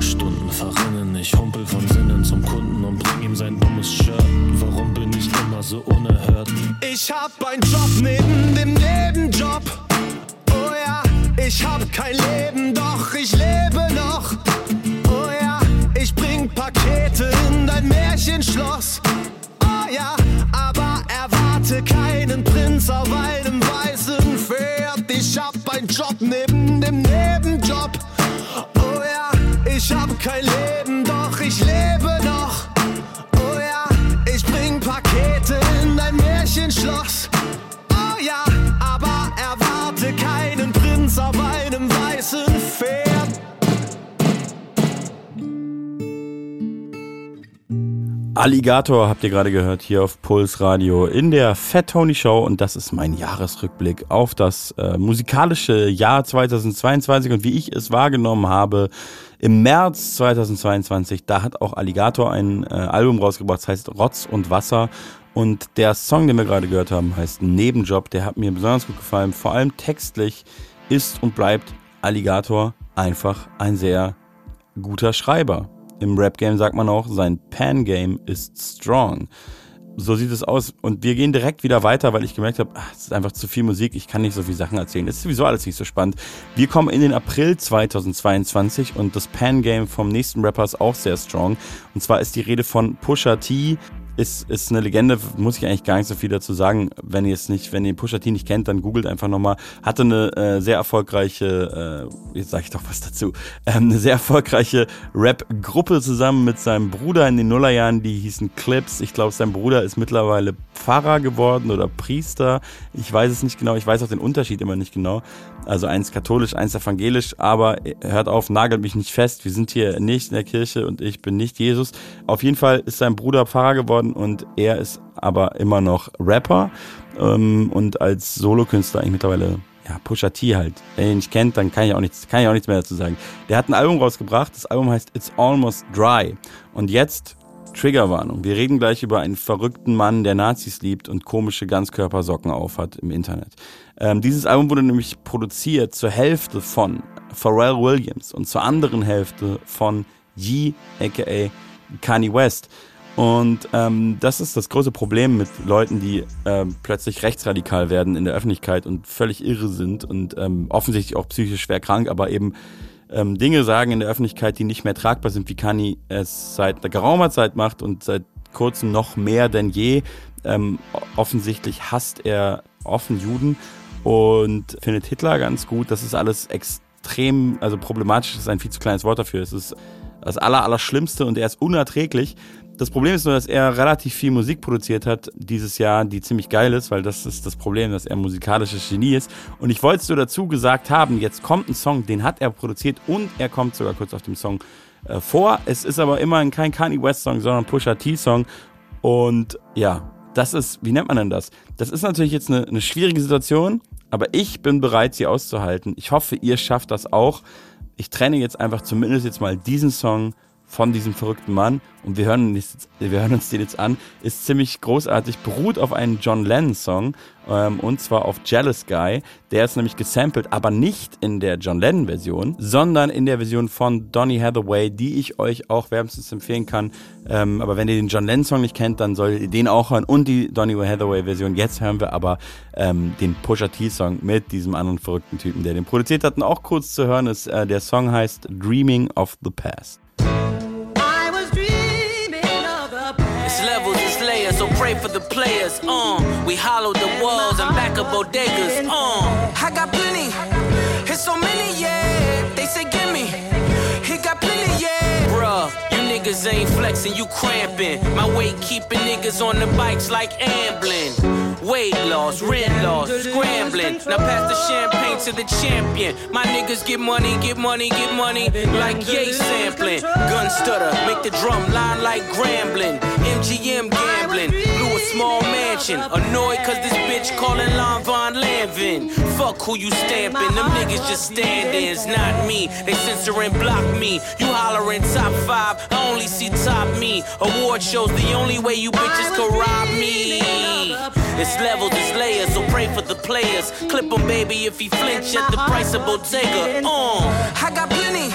Stunden verrinnen, ich humpel von Sinnen zum Kunden und bring ihm sein dummes Shirt. Warum bin ich immer so unerhört? Ich hab einen Job neben dem Nebenjob. Oh ja, ich hab kein Leben, doch ich lebe noch. Oh ja, ich bring Pakete in dein Märchenschloss. Oh ja, aber erwarte keinen Prinz auf einem Alligator habt ihr gerade gehört hier auf Puls Radio in der Fat Tony Show und das ist mein Jahresrückblick auf das äh, musikalische Jahr 2022 und wie ich es wahrgenommen habe im März 2022, da hat auch Alligator ein äh, Album rausgebracht, das heißt Rotz und Wasser und der Song, den wir gerade gehört haben, heißt Nebenjob, der hat mir besonders gut gefallen, vor allem textlich ist und bleibt Alligator einfach ein sehr guter Schreiber. Im Rap-Game sagt man auch, sein Pan-Game ist strong. So sieht es aus. Und wir gehen direkt wieder weiter, weil ich gemerkt habe, ach, es ist einfach zu viel Musik, ich kann nicht so viele Sachen erzählen. Es ist sowieso alles nicht so spannend. Wir kommen in den April 2022 und das Pan-Game vom nächsten Rapper ist auch sehr strong. Und zwar ist die Rede von Pusha T, ist, ist eine Legende, muss ich eigentlich gar nicht so viel dazu sagen. Wenn ihr es nicht, wenn ihr Pusha T nicht kennt, dann googelt einfach nochmal. Hatte eine äh, sehr erfolgreiche, äh, jetzt sage ich doch was dazu, ähm, eine sehr erfolgreiche Rap-Gruppe zusammen mit seinem Bruder in den Nullerjahren, die hießen Clips. Ich glaube, sein Bruder ist mittlerweile Pfarrer geworden oder Priester. Ich weiß es nicht genau, ich weiß auch den Unterschied immer nicht genau. Also eins katholisch, eins evangelisch, aber hört auf, nagelt mich nicht fest. Wir sind hier nicht in der Kirche und ich bin nicht Jesus. Auf jeden Fall ist sein Bruder Pfarrer geworden und er ist aber immer noch Rapper ähm, und als Solokünstler eigentlich mittlerweile ja, Pusha T halt. Wenn ihr ihn nicht kennt, dann kann ich auch nichts, kann ich auch nichts mehr dazu sagen. Der hat ein Album rausgebracht, das Album heißt It's Almost Dry. Und jetzt Triggerwarnung. Wir reden gleich über einen verrückten Mann, der Nazis liebt und komische Ganzkörpersocken aufhat im Internet. Ähm, dieses Album wurde nämlich produziert zur Hälfte von Pharrell Williams und zur anderen Hälfte von Yee, aka Kanye West. Und ähm, das ist das große Problem mit Leuten, die ähm, plötzlich rechtsradikal werden in der Öffentlichkeit und völlig irre sind und ähm, offensichtlich auch psychisch schwer krank, aber eben ähm, Dinge sagen in der Öffentlichkeit, die nicht mehr tragbar sind, wie Kanye es seit geraumer Zeit macht und seit kurzem noch mehr denn je. Ähm, offensichtlich hasst er offen Juden und findet Hitler ganz gut. Das ist alles extrem, also problematisch das ist ein viel zu kleines Wort dafür. Es ist das Aller, Allerschlimmste und er ist unerträglich. Das Problem ist nur, dass er relativ viel Musik produziert hat dieses Jahr, die ziemlich geil ist, weil das ist das Problem, dass er musikalisches Genie ist. Und ich wollte es nur dazu gesagt haben, jetzt kommt ein Song, den hat er produziert und er kommt sogar kurz auf dem Song äh, vor. Es ist aber immerhin kein Kanye West Song, sondern Pusha T Song. Und ja, das ist, wie nennt man denn das? Das ist natürlich jetzt eine, eine schwierige Situation, aber ich bin bereit, sie auszuhalten. Ich hoffe, ihr schafft das auch. Ich trenne jetzt einfach zumindest jetzt mal diesen Song von diesem verrückten Mann. Und wir hören, uns, wir hören uns den jetzt an, ist ziemlich großartig, beruht auf einem John Lennon Song ähm, und zwar auf Jealous Guy, der ist nämlich gesampelt, aber nicht in der John Lennon Version, sondern in der Version von Donny Hathaway, die ich euch auch wärmstens empfehlen kann, ähm, aber wenn ihr den John Lennon Song nicht kennt, dann solltet ihr den auch hören. Und die Donny Hathaway Version, jetzt hören wir aber ähm, den Pusha T Song mit diesem anderen verrückten Typen, der den produziert hat. Und auch kurz zu hören ist, äh, der Song heißt Dreaming of the Past. Pray for the players. Uh, we hollowed the walls and back up bodegas. Uh, I got plenty. It's so many, yeah. They say gimme. He got plenty, yeah. Bruh, you niggas niggas ain't flexing, you cramping. My weight keeping niggas on the bikes like ambling. Weight loss, rent loss, scrambling. Now pass the champagne to the champion. My niggas get money, get money, get money. Like yay sampling. Gun stutter, make the drum line like grambling. MGM gambling. Small mansion. Annoyed cause this bitch calling Lon Von Lanvin. Fuck who you stamping. Them niggas just stand-ins, not me. They censor and block me. You hollering top five, I only see top me. Award shows the only way you bitches can rob me. It's levels, it's layers, so pray for the players. Clip him, baby, if he flinch at the price of Bottega. Uh, I got plenty,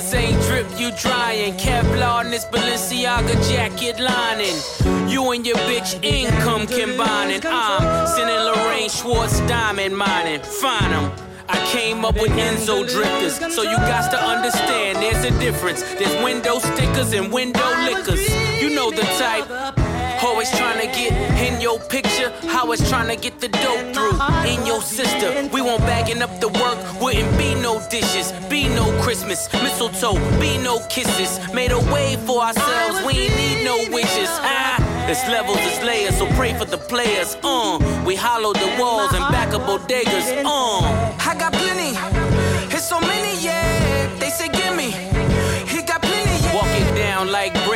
niggas ain't drip, you drying. Kevlar in this Balenciaga jacket lining. You and your bitch income combining. I'm sending Lorraine Schwartz diamond mining. Find 'em. I came up with Enzo drifters, so you got to understand there's a difference. There's window stickers and window liquors. You know the type. Always trying to get in your picture, how it's trying to get the dope through. In your sister, we won't bagging up the work, wouldn't be no dishes, be no Christmas, mistletoe, be no kisses. Made a way for ourselves, we ain't need no wishes. Ah. It's levels, it's layers, so pray for the players. Uh, we hollow the walls and back up bodegas. Uh, I got plenty, it's so many, yeah. They say gimme, he got plenty, yeah. Walk it down like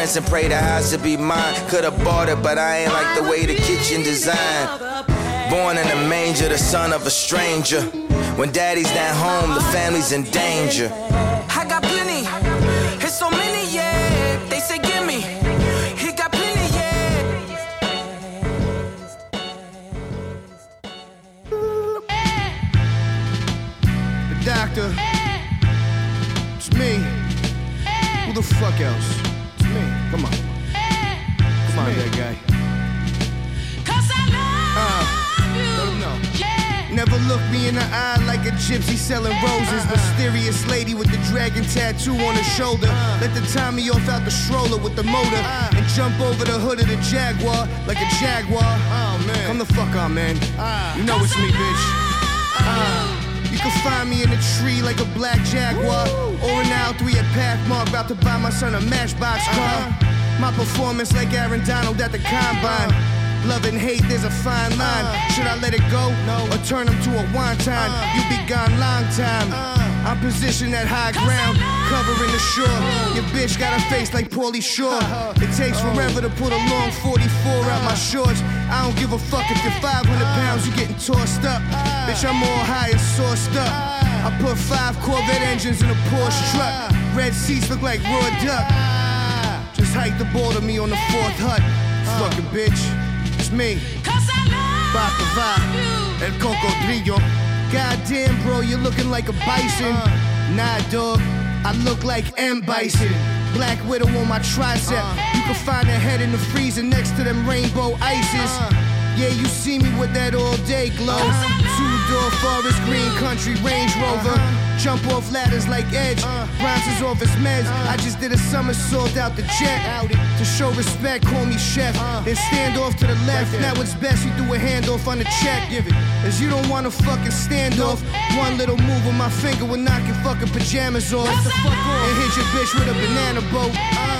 Prince and pray the house to be mine. Could've bought it, but I ain't like the way the kitchen designed. Born in a manger, the son of a stranger. When daddy's not home, the family's in danger. I got plenty, it's so many, yeah. They say gimme, he got plenty, yeah. The doctor. It's me. Who the fuck else? Come on. Come on, that guy. Uh, let him know. Never look me in the eye like a gypsy selling roses. Mysterious lady with the dragon tattoo on her shoulder. Let the Tommy off out the stroller with the motor and jump over the hood of the Jaguar like a Jaguar. Oh man, come the fuck on, man. You know it's me, bitch. Uh. You can find me in a tree like a black jaguar. Or an L3 at Pathmark, about to buy my son a matchbox car. Uh-huh. My performance like Aaron Donald at the combine. Love and hate, there's a fine line. Uh-huh. Should I let it go? Or turn him to a wonton? Uh-huh. You be gone long time. I'm positioned at high ground, covering the shore. Your bitch got a face like Paulie Shore. It takes oh. forever to put a long 44 out my shorts. I don't give a fuck if you're 500 pounds, you're getting tossed up. Bitch, I'm all high and sauced up. I put five Corvette engines in a Porsche truck. Red seats look like raw duck. Just hike the ball to me on the fourth hut. Fucking bitch, it's me. Papa Va, El Coco Cocodrillo. Goddamn, bro, you're looking like a bison. Nah, dog, I look like M. Bison. Black widow on my tricep. You can find a head in the freezer next to them rainbow ices. Yeah, you see me with that all day glow. Two door forest green country Range Rover. Jump off ladders like Edge. Bronzes off his meds. I just did a somersault out the jet. To show respect, call me chef. Then stand off to the left. Now it's best you do a handoff on the check. Give it. As you don't wanna fucking stand off. One little move with my finger will knock your fucking pajamas off. And hit your bitch with a banana boat. Uh.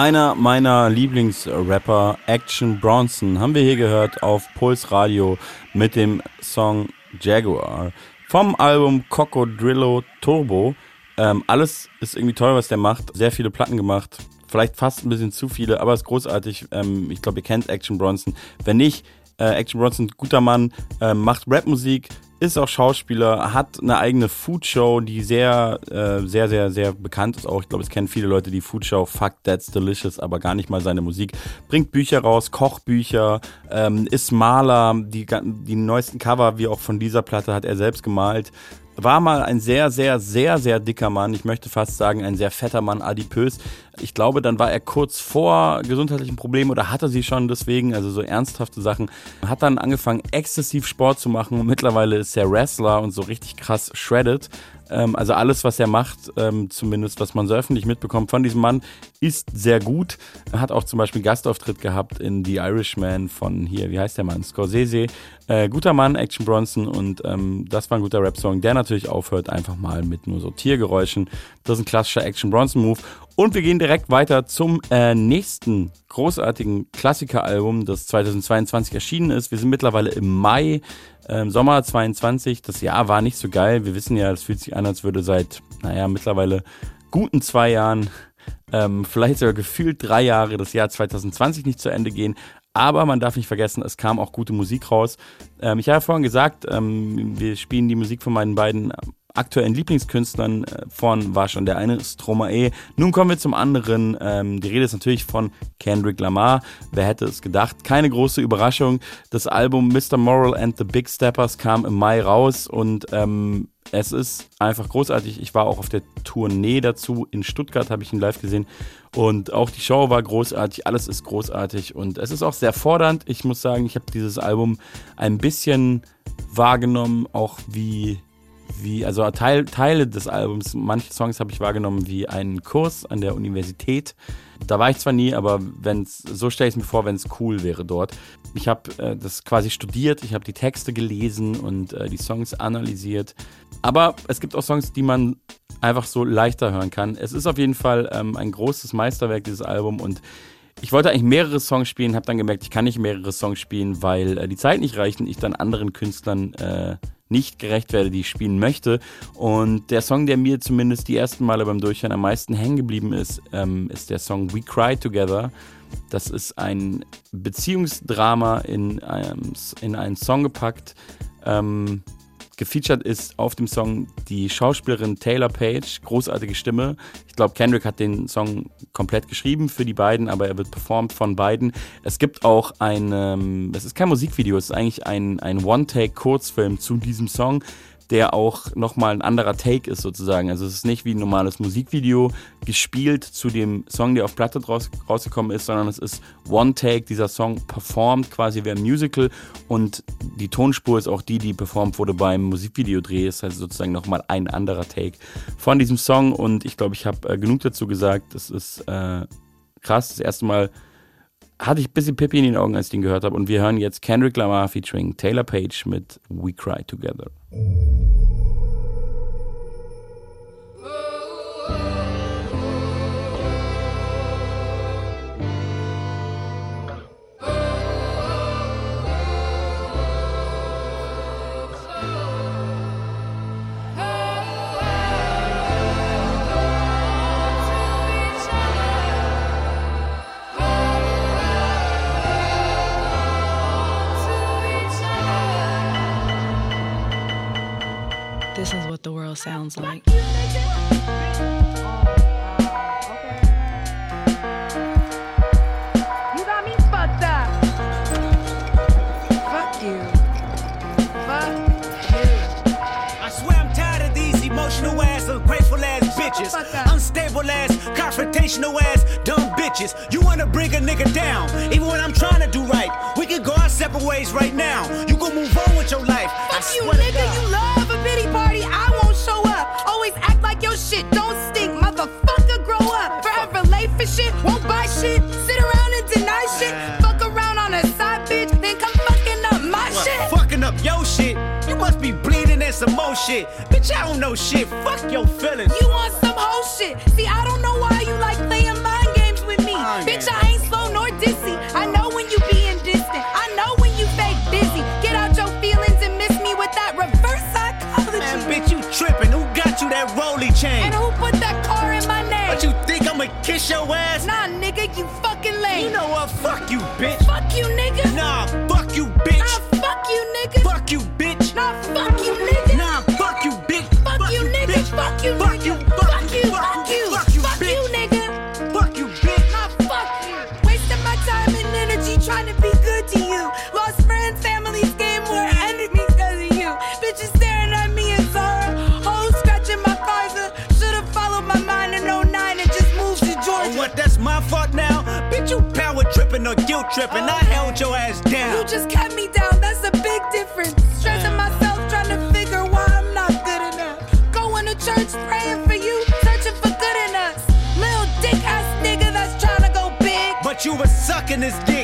Einer meiner Lieblingsrapper, Action Bronson, haben wir hier gehört auf Puls Radio mit dem Song Jaguar vom Album Cocodrillo Turbo. Ähm, alles ist irgendwie toll, was der macht. Sehr viele Platten gemacht. Vielleicht fast ein bisschen zu viele, aber ist großartig. Ähm, ich glaube, ihr kennt Action Bronson. Wenn nicht, äh, Action Bronson, guter Mann, äh, macht Rapmusik, ist auch Schauspieler, hat eine eigene Foodshow, die sehr, äh, sehr, sehr, sehr bekannt ist auch. Ich glaube, es kennen viele Leute die Foodshow Fuck That's Delicious, aber gar nicht mal seine Musik. Bringt Bücher raus, Kochbücher, ähm, ist Maler, die, die neuesten Cover, wie auch von dieser Platte, hat er selbst gemalt war mal ein sehr, sehr, sehr, sehr dicker Mann. Ich möchte fast sagen, ein sehr fetter Mann, adipös. Ich glaube, dann war er kurz vor gesundheitlichen Problemen oder hatte sie schon deswegen, also so ernsthafte Sachen. Hat dann angefangen, exzessiv Sport zu machen mittlerweile ist er Wrestler und so richtig krass shredded. Ähm, also alles, was er macht, ähm, zumindest was man so öffentlich mitbekommt von diesem Mann, ist sehr gut. Er hat auch zum Beispiel Gastauftritt gehabt in The Irishman von hier, wie heißt der Mann? Scorsese. Äh, guter Mann, Action Bronson und ähm, das war ein guter Rap-Song, der natürlich aufhört einfach mal mit nur so Tiergeräuschen. Das ist ein klassischer Action Bronson-Move. Und wir gehen direkt weiter zum äh, nächsten großartigen Klassiker-Album, das 2022 erschienen ist. Wir sind mittlerweile im Mai ähm, Sommer 22, das Jahr war nicht so geil. Wir wissen ja, es fühlt sich an, als würde seit, naja, mittlerweile guten zwei Jahren, ähm, vielleicht sogar gefühlt drei Jahre, das Jahr 2020 nicht zu Ende gehen. Aber man darf nicht vergessen, es kam auch gute Musik raus. Ähm, ich habe ja vorhin gesagt, ähm, wir spielen die Musik von meinen beiden aktuellen Lieblingskünstlern äh, von war schon der eine Stromae. Nun kommen wir zum anderen. Ähm, die Rede ist natürlich von Kendrick Lamar. Wer hätte es gedacht? Keine große Überraschung. Das Album Mr. Moral and the Big Steppers kam im Mai raus und ähm, es ist einfach großartig. Ich war auch auf der Tournee dazu. In Stuttgart habe ich ihn live gesehen. Und auch die Show war großartig. Alles ist großartig. Und es ist auch sehr fordernd. Ich muss sagen, ich habe dieses Album ein bisschen wahrgenommen, auch wie wie, also Teil, Teile des Albums, manche Songs habe ich wahrgenommen wie einen Kurs an der Universität. Da war ich zwar nie, aber wenn's, so stelle ich es mir vor, wenn es cool wäre dort. Ich habe äh, das quasi studiert, ich habe die Texte gelesen und äh, die Songs analysiert. Aber es gibt auch Songs, die man einfach so leichter hören kann. Es ist auf jeden Fall ähm, ein großes Meisterwerk, dieses Album und ich wollte eigentlich mehrere Songs spielen, habe dann gemerkt, ich kann nicht mehrere Songs spielen, weil äh, die Zeit nicht reicht und ich dann anderen Künstlern äh, nicht gerecht werde, die ich spielen möchte. Und der Song, der mir zumindest die ersten Male beim Durchhören am meisten hängen geblieben ist, ähm, ist der Song We Cry Together. Das ist ein Beziehungsdrama in, einem, in einen Song gepackt. Ähm, Gefeatured ist auf dem Song die Schauspielerin Taylor Page, großartige Stimme. Ich glaube, Kendrick hat den Song komplett geschrieben für die beiden, aber er wird performt von beiden. Es gibt auch ein, ähm, es ist kein Musikvideo, es ist eigentlich ein, ein One-Take-Kurzfilm zu diesem Song der auch nochmal ein anderer Take ist sozusagen. Also es ist nicht wie ein normales Musikvideo gespielt zu dem Song, der auf Platte raus, rausgekommen ist, sondern es ist One Take, dieser Song performt quasi wie ein Musical und die Tonspur ist auch die, die performt wurde beim Musikvideodreh, ist also sozusagen nochmal ein anderer Take von diesem Song und ich glaube, ich habe äh, genug dazu gesagt. Das ist äh, krass, das erste Mal hatte ich ein bisschen Pippi in den Augen, als ich den gehört habe. Und wir hören jetzt Kendrick Lamar featuring Taylor Page mit We Cry Together. World sounds like. That. Fuck you. I swear I'm tired of these emotional ass, ungrateful ass bitches, unstable ass, confrontational ass, dumb bitches. You wanna bring a nigga down, even when I'm trying to do right. We can go our separate ways right now. You can move on with your life. Fuck I you, nigga. You love a pity party shit don't stink. Motherfucker, grow up. Forever late for shit, won't buy shit. Sit around and deny shit. Fuck around on a side bitch, then come fucking up my what? shit. Fucking up your shit. You must be bleeding and some more shit. Bitch, I don't know shit. Fuck your feelings. You want some whole shit. See, I don't know why you like playing mind games with me. Bitch. I ain't slow nor dizzy. I know when you being distant. I know when you fake busy. Get out your feelings and miss me with that reverse. Bitch, you tripping. Who got you that rollie chain? And who put that car in my name? But you think I'ma kiss your ass? Nah, nigga, you fucking lame. You know what? Fuck you, bitch. Fuck you, nigga. Nah, fuck you, bitch. Nah, fuck you, nigga. Tripping guilt tripping. I held your ass down. You just kept me down, that's a big difference. Stressing myself, trying to figure why I'm not good enough. Going to church, praying for you, searching for good in us. Little dick ass nigga that's trying to go big. But you were sucking this dick,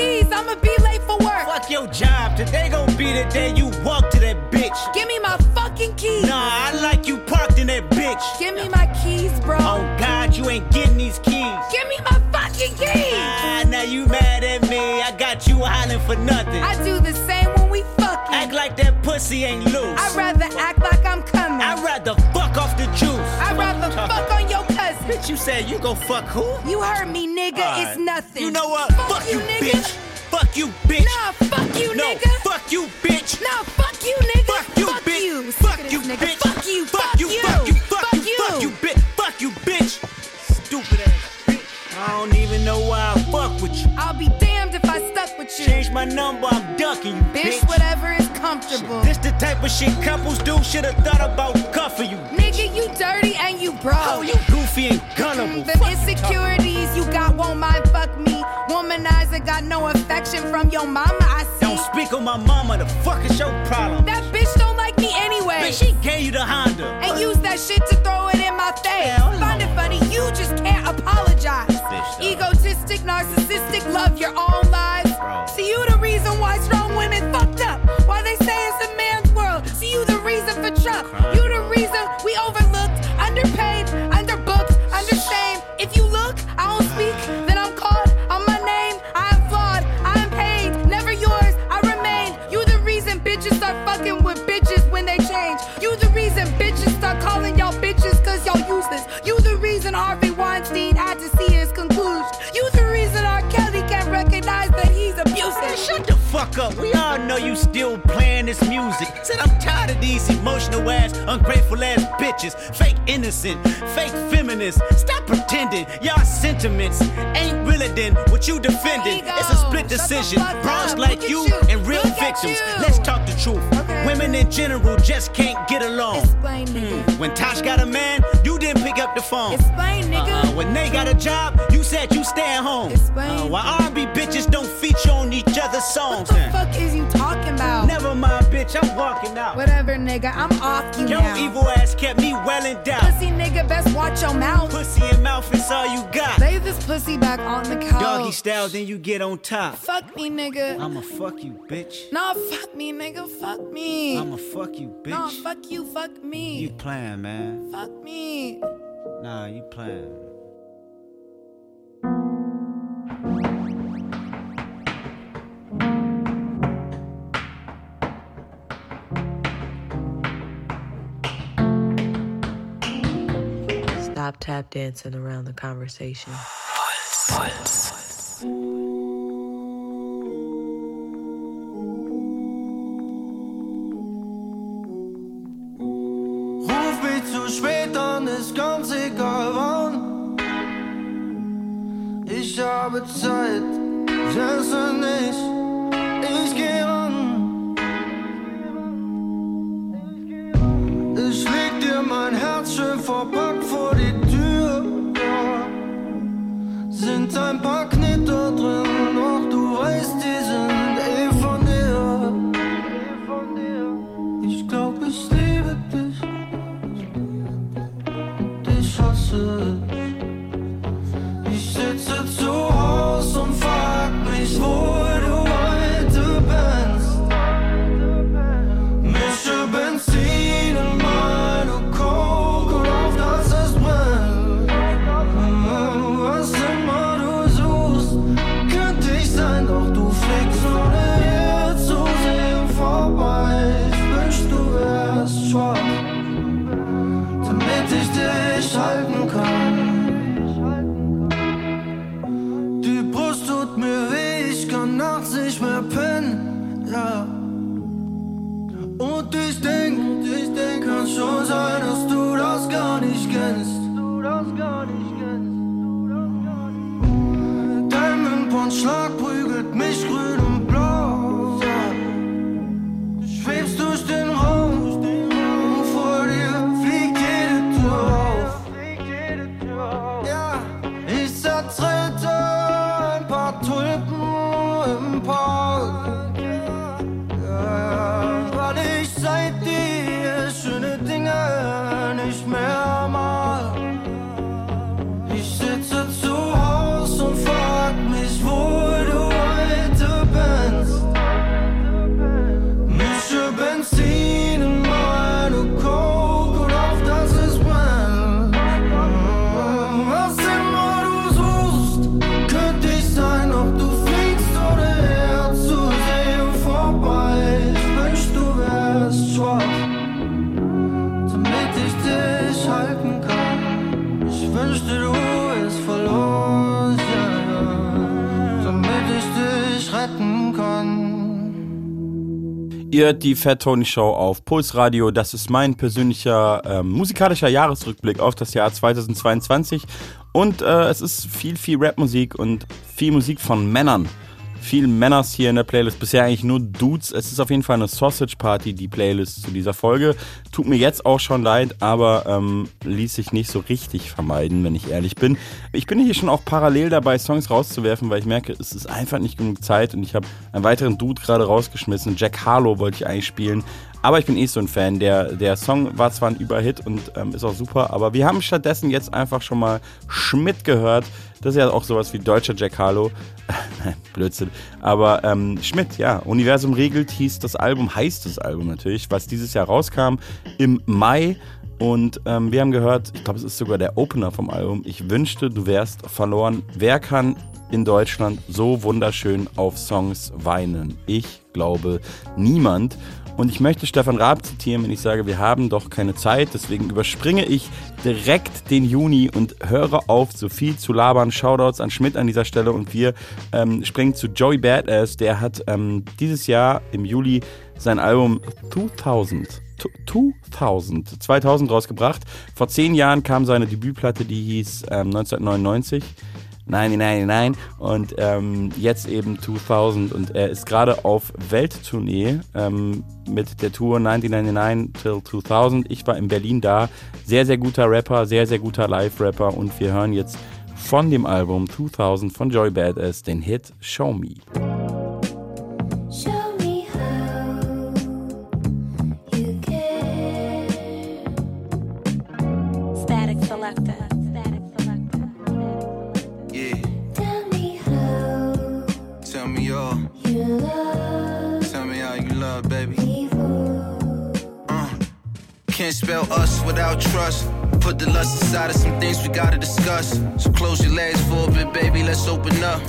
keys, I'ma be late for work. Fuck your job. Today gon' be the day you walk to that bitch. Give me my fucking keys. Nah, I like you parked in that bitch. Give me my keys, bro. Oh God, you ain't getting these keys. Give me my fucking keys. Ah, now you mad at me. I got you hollering for nothing. I do the same when we fucking. Act like that pussy ain't loose. I'd rather act like I'm coming. I'd rather fuck off the juice. Bitch, you said you go fuck who? You heard me, nigga. Alright. It's nothing. You know what? Fuck, you, nigga. bitch. Fuck you, bitch. Nah, fuck you, no, nigga. fuck you, bitch. Nah, fuck you, nigga. Fuck you, fuck bitch. You. Fuck you, nigga. bitch. Fuck you. Fuck you, fuck you, fuck you, fuck you, bitch. Fuck you, bitch. Stupid ass bitch. I don't even know why I fuck with you. I'll be damned if I stuck with you. Change my number, I'm ducking you, bitch. Bitch, whatever is comfortable. This the type of shit couples do. Should've thought about cuffing you. Nigga, you dirty and you. Oh, you goofy and gullible. The insecurities you got won't mind fuck me. Womanizer got no affection from your mama, I see. Don't speak on my mama, the fuck is your problem? That bitch don't like me anyway. Bitch, she gave you the Honda. And use that shit to throw it in my face. Find it funny, you just can't apologize. Egotistic, narcissistic, love your own fuck up. We all know you still playing this music. Said I'm tired of these emotional ass, ungrateful ass bitches. Fake innocent, fake feminists. Stop pretending. Y'all sentiments ain't realer than what you defending. It's a split Shut decision. Bros like you you. and real Look victims. Let's talk the truth. Women in general just can't get along. Explain, nigga. When Tosh got a man, you didn't pick up the phone. Explain, nigga. Uh, when they got a job, you said you stay at home. Explain. Uh, why R&B bitches don't feature on each other's songs? What the fuck is you talking about? Never mind, bitch. I'm walking out. Whatever, nigga. I'm off you Your now. evil ass kept me well in doubt. Pussy nigga, best watch your mouth. Pussy and mouth is all you got. Lay this pussy back on the couch. Doggy style, then you get on top. Fuck me, nigga. I'ma fuck you, bitch. Nah, fuck me, nigga. Fuck me. I'ma fuck you, bitch. Nah, fuck you. Fuck me. You playing, man. Fuck me. Nah, you playing. Tap dancing around the conversation. Ruf hört die Fat Tony Show auf Puls Radio. Das ist mein persönlicher ähm, musikalischer Jahresrückblick auf das Jahr 2022. Und äh, es ist viel, viel Rapmusik und viel Musik von Männern. Viel Männers hier in der Playlist. Bisher eigentlich nur Dudes. Es ist auf jeden Fall eine Sausage Party, die Playlist zu dieser Folge. Tut mir jetzt auch schon leid, aber ähm, ließ sich nicht so richtig vermeiden, wenn ich ehrlich bin. Ich bin hier schon auch parallel dabei, Songs rauszuwerfen, weil ich merke, es ist einfach nicht genug Zeit und ich habe einen weiteren Dude gerade rausgeschmissen. Jack Harlow wollte ich eigentlich spielen. Aber ich bin eh so ein Fan. Der, der Song war zwar ein Überhit und ähm, ist auch super, aber wir haben stattdessen jetzt einfach schon mal Schmidt gehört. Das ist ja auch sowas wie deutscher Jack Harlow. *laughs* Nein, Blödsinn. Aber ähm, Schmidt, ja. Universum regelt hieß das Album, heißt das Album natürlich, was dieses Jahr rauskam im Mai. Und ähm, wir haben gehört, ich glaube, es ist sogar der Opener vom Album. Ich wünschte, du wärst verloren. Wer kann in Deutschland so wunderschön auf Songs weinen? Ich glaube niemand. Und ich möchte Stefan Raab zitieren, wenn ich sage, wir haben doch keine Zeit. Deswegen überspringe ich direkt den Juni und höre auf, so viel zu labern. Shoutouts an Schmidt an dieser Stelle. Und wir ähm, springen zu Joey Badass. Der hat ähm, dieses Jahr im Juli sein Album 2000 2000, 2000 rausgebracht. Vor zehn Jahren kam seine Debütplatte, die hieß ähm, 1999. 1999 und ähm, jetzt eben 2000 und er ist gerade auf Welttournee ähm, mit der Tour 1999 till 2000. Ich war in Berlin da. Sehr, sehr guter Rapper, sehr, sehr guter Live-Rapper und wir hören jetzt von dem Album 2000 von Joy Badass den Hit Show Me. Can't spell us without trust. Put the lust aside of some things we gotta discuss. So close your legs for a bit, baby. Let's open up.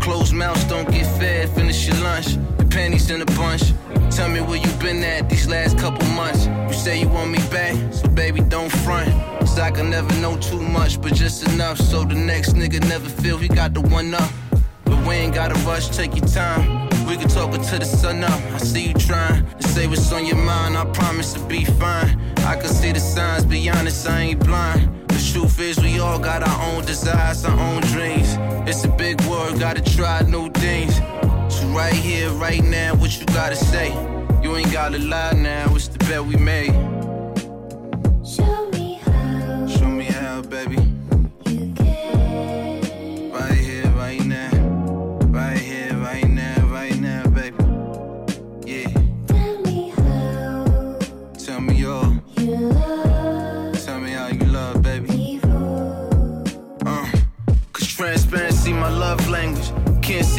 Closed mouths don't get fed. Finish your lunch. Your panties in a bunch. Tell me where you been at these last couple months. You say you want me back, so baby don't front. Cause I can never know too much, but just enough so the next nigga never feel he got the one up. But we ain't gotta rush, take your time. We can talk until the sun up. I see you trying to say what's on your mind. I promise to be fine. I can see the signs, be honest, I ain't blind. The truth is, we all got our own desires, our own dreams. It's a big world, gotta try new things. So right here, right now, what you gotta say? You ain't gotta lie now, it's the bet we made. Show me how Show me how, baby.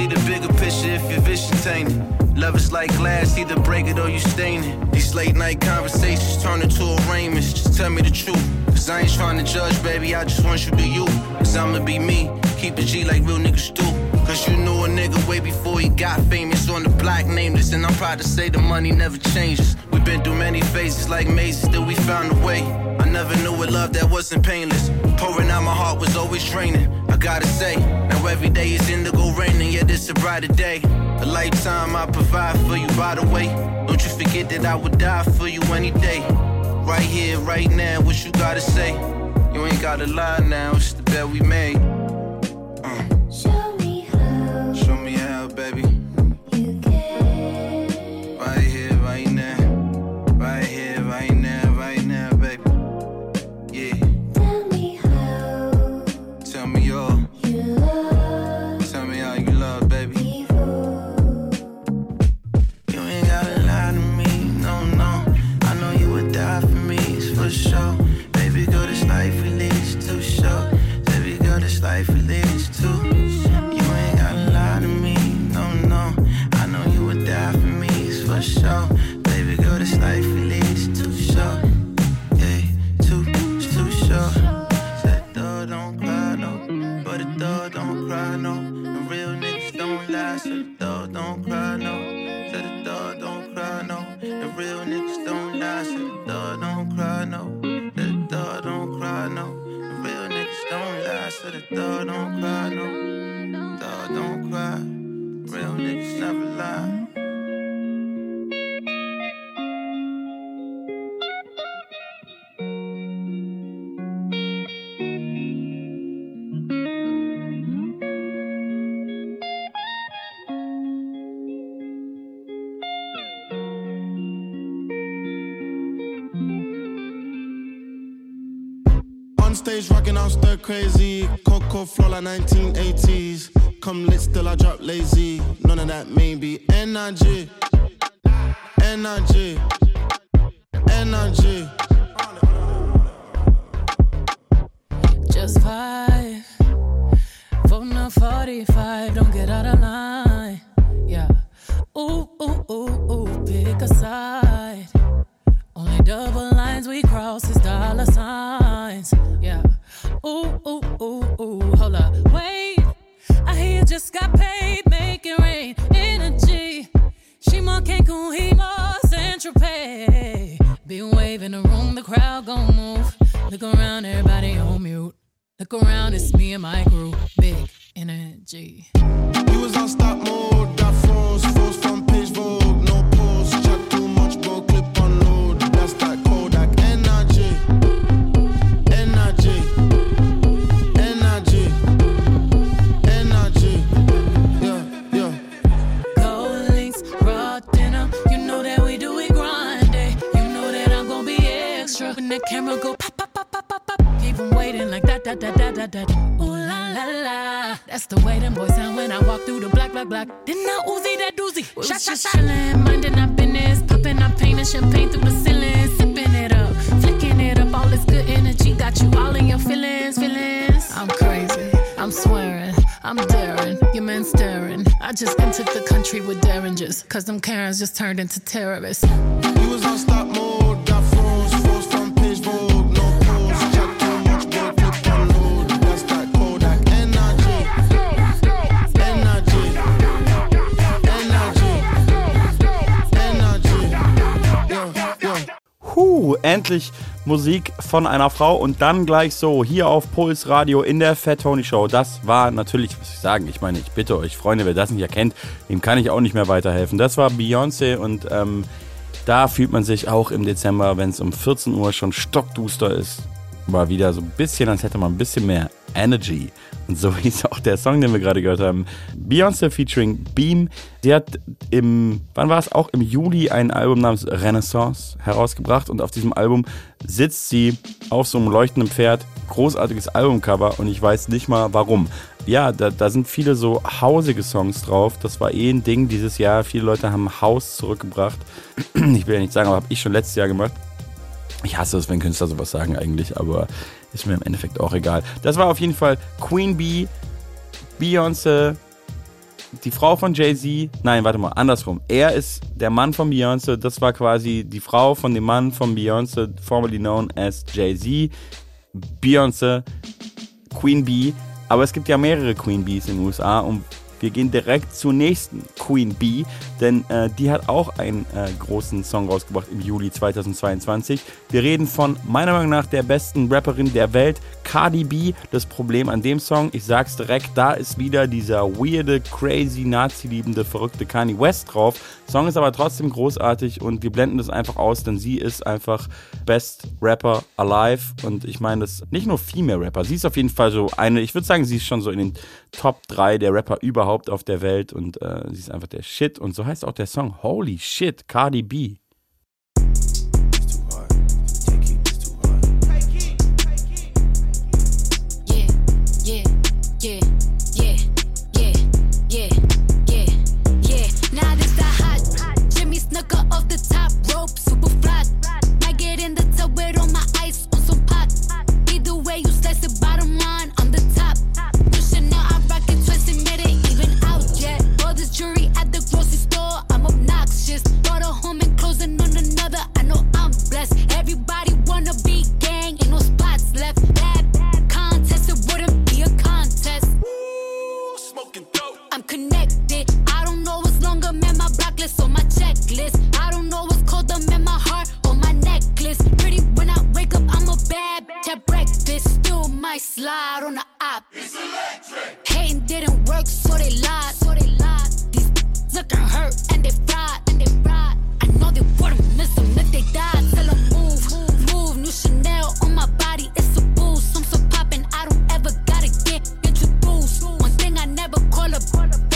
The bigger picture if you're vision tainted. Love is like glass, either break it or you stain it. These late night conversations turn into arraignments. Just tell me the truth. Cause I ain't trying to judge, baby. I just want you to you. Cause I'ma be me. Keep it G like real niggas do. Cause you knew a nigga way before he got famous on the block, nameless. And I'm proud to say the money never changes. We've been through many phases like mazes, still we found a way. I never knew a love that wasn't painless. Pouring out my heart was always draining. I gotta say, now every day is indigo raining, Yeah, this a brighter day. A lifetime I provide for you, by the way. Don't you forget that I would die for you any day. Right here, right now, what you gotta say? You ain't gotta lie now, it's the bet we made. Life we live crazy. Coco flow like 1980s. Come lit, still I drop lazy. None of that maybe. Energy. Energy. Energy. Just five. Voting on 45, don't get out of line. Yeah. Ooh, ooh, ooh, ooh, pick a side. Only double lines we cross is dollar signs. Yeah. Ooh, ooh, ooh, ooh, hold up. Wait. I hear you just got paid, make it rain. Energy. She more Cancun, he more Central Pay. Been waving the room, the crowd gon' move. Look around, everybody on mute. Look around, it's me and my crew. Big energy. You was on stop mode. Got froze, froze from page Vogue. Extra. When the camera go pop, pop, pop, pop, pop, pop. Keep 'em waiting like that, that, that, that, that, that. Ooh la la la. That's the way them boys sound when I walk through the black, black, black. Didn't I Uzi that doozy? Shot, shot, shot. Chillin', minding our business. Popping our paint and champagne through the ceiling. Sipping it up, flicking it up. All this good energy got you all in your feelings, feelings. I'm crazy. I'm swearing. I'm daring. Your man staring. I just entered the country with derringers. Cause them Karens just turned into terrorists. You was on stop mode. Got Huh, endlich Musik von einer Frau und dann gleich so hier auf Puls Radio in der Fat Tony Show. Das war natürlich, was ich sagen, ich meine, ich bitte euch, Freunde, wer das nicht erkennt, dem kann ich auch nicht mehr weiterhelfen. Das war Beyoncé und ähm, da fühlt man sich auch im Dezember, wenn es um 14 Uhr schon stockduster ist, war wieder so ein bisschen, als hätte man ein bisschen mehr Energy. *laughs* So hieß auch der Song, den wir gerade gehört haben. Beyoncé featuring Beam. Sie hat im, wann war es? Auch im Juli ein Album namens Renaissance herausgebracht. Und auf diesem Album sitzt sie auf so einem leuchtenden Pferd. Großartiges Albumcover und ich weiß nicht mal warum. Ja, da, da sind viele so hausige Songs drauf. Das war eh ein Ding dieses Jahr. Viele Leute haben Haus zurückgebracht. *clears throat* Ich will ja nicht sagen, aber habe ich schon letztes Jahr gemacht. Ich hasse es, wenn Künstler sowas sagen eigentlich, aber ist mir im Endeffekt auch egal. Das war auf jeden Fall Queen Bee, Beyoncé, die Frau von Jay-Z. Nein, warte mal, andersrum. Er ist der Mann von Beyoncé. Das war quasi die Frau von dem Mann von Beyoncé, formerly known as Jay-Z. Beyoncé, Queen Bee. Aber es gibt ja mehrere Queen Bees in den USA und Wir gehen direkt zur nächsten Queen Bee, denn äh, die hat auch einen äh, großen Song rausgebracht im Juli 2022. Wir reden von meiner Meinung nach der besten Rapperin der Welt, Cardi B. Das Problem an dem Song, ich sag's direkt, da ist wieder dieser weirde, crazy, Nazi-liebende, verrückte Kanye West drauf. Song ist aber trotzdem großartig und wir blenden das einfach aus, denn sie ist einfach Best Rapper alive und ich meine das nicht nur Female Rapper, sie ist auf jeden Fall so eine, ich würde sagen, sie ist schon so in den Top 3 der Rapper überhaupt auf der Welt und äh, sie ist einfach der Shit. Und so heißt auch der Song Holy Shit, Cardi B. The the get in the tub with all my ice on some pot. Either way you slice it, bottom line, obnoxious. Bought a home and closing on another, I know I'm blessed. Everybody wanna be gang, ain't no spots left. Bad contest, it wouldn't be a contest. Ooh, Smoking dope. I'm connected. I don't know what's longer, man. My block list on my checklist. I don't know what's colder, man. My heart on my necklace. Pretty when I wake up, I'm a bad bitch at breakfast. Still might slide on the op. It's electric. Hating didn't work, so they lied. So they lied. These looking hurt and they fried. And they fried. I know they wouldn't miss them if they died. Tell them move, move. New Chanel on my body, it's a boost. I'm so poppin', I don't ever gotta get introduced. One thing I never call a a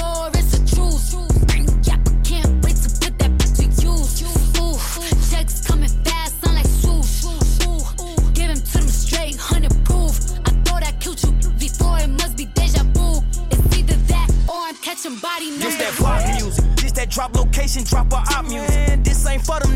or I'm catching body number This that pop music. This that drop location, drop a op music. Man, this ain't for them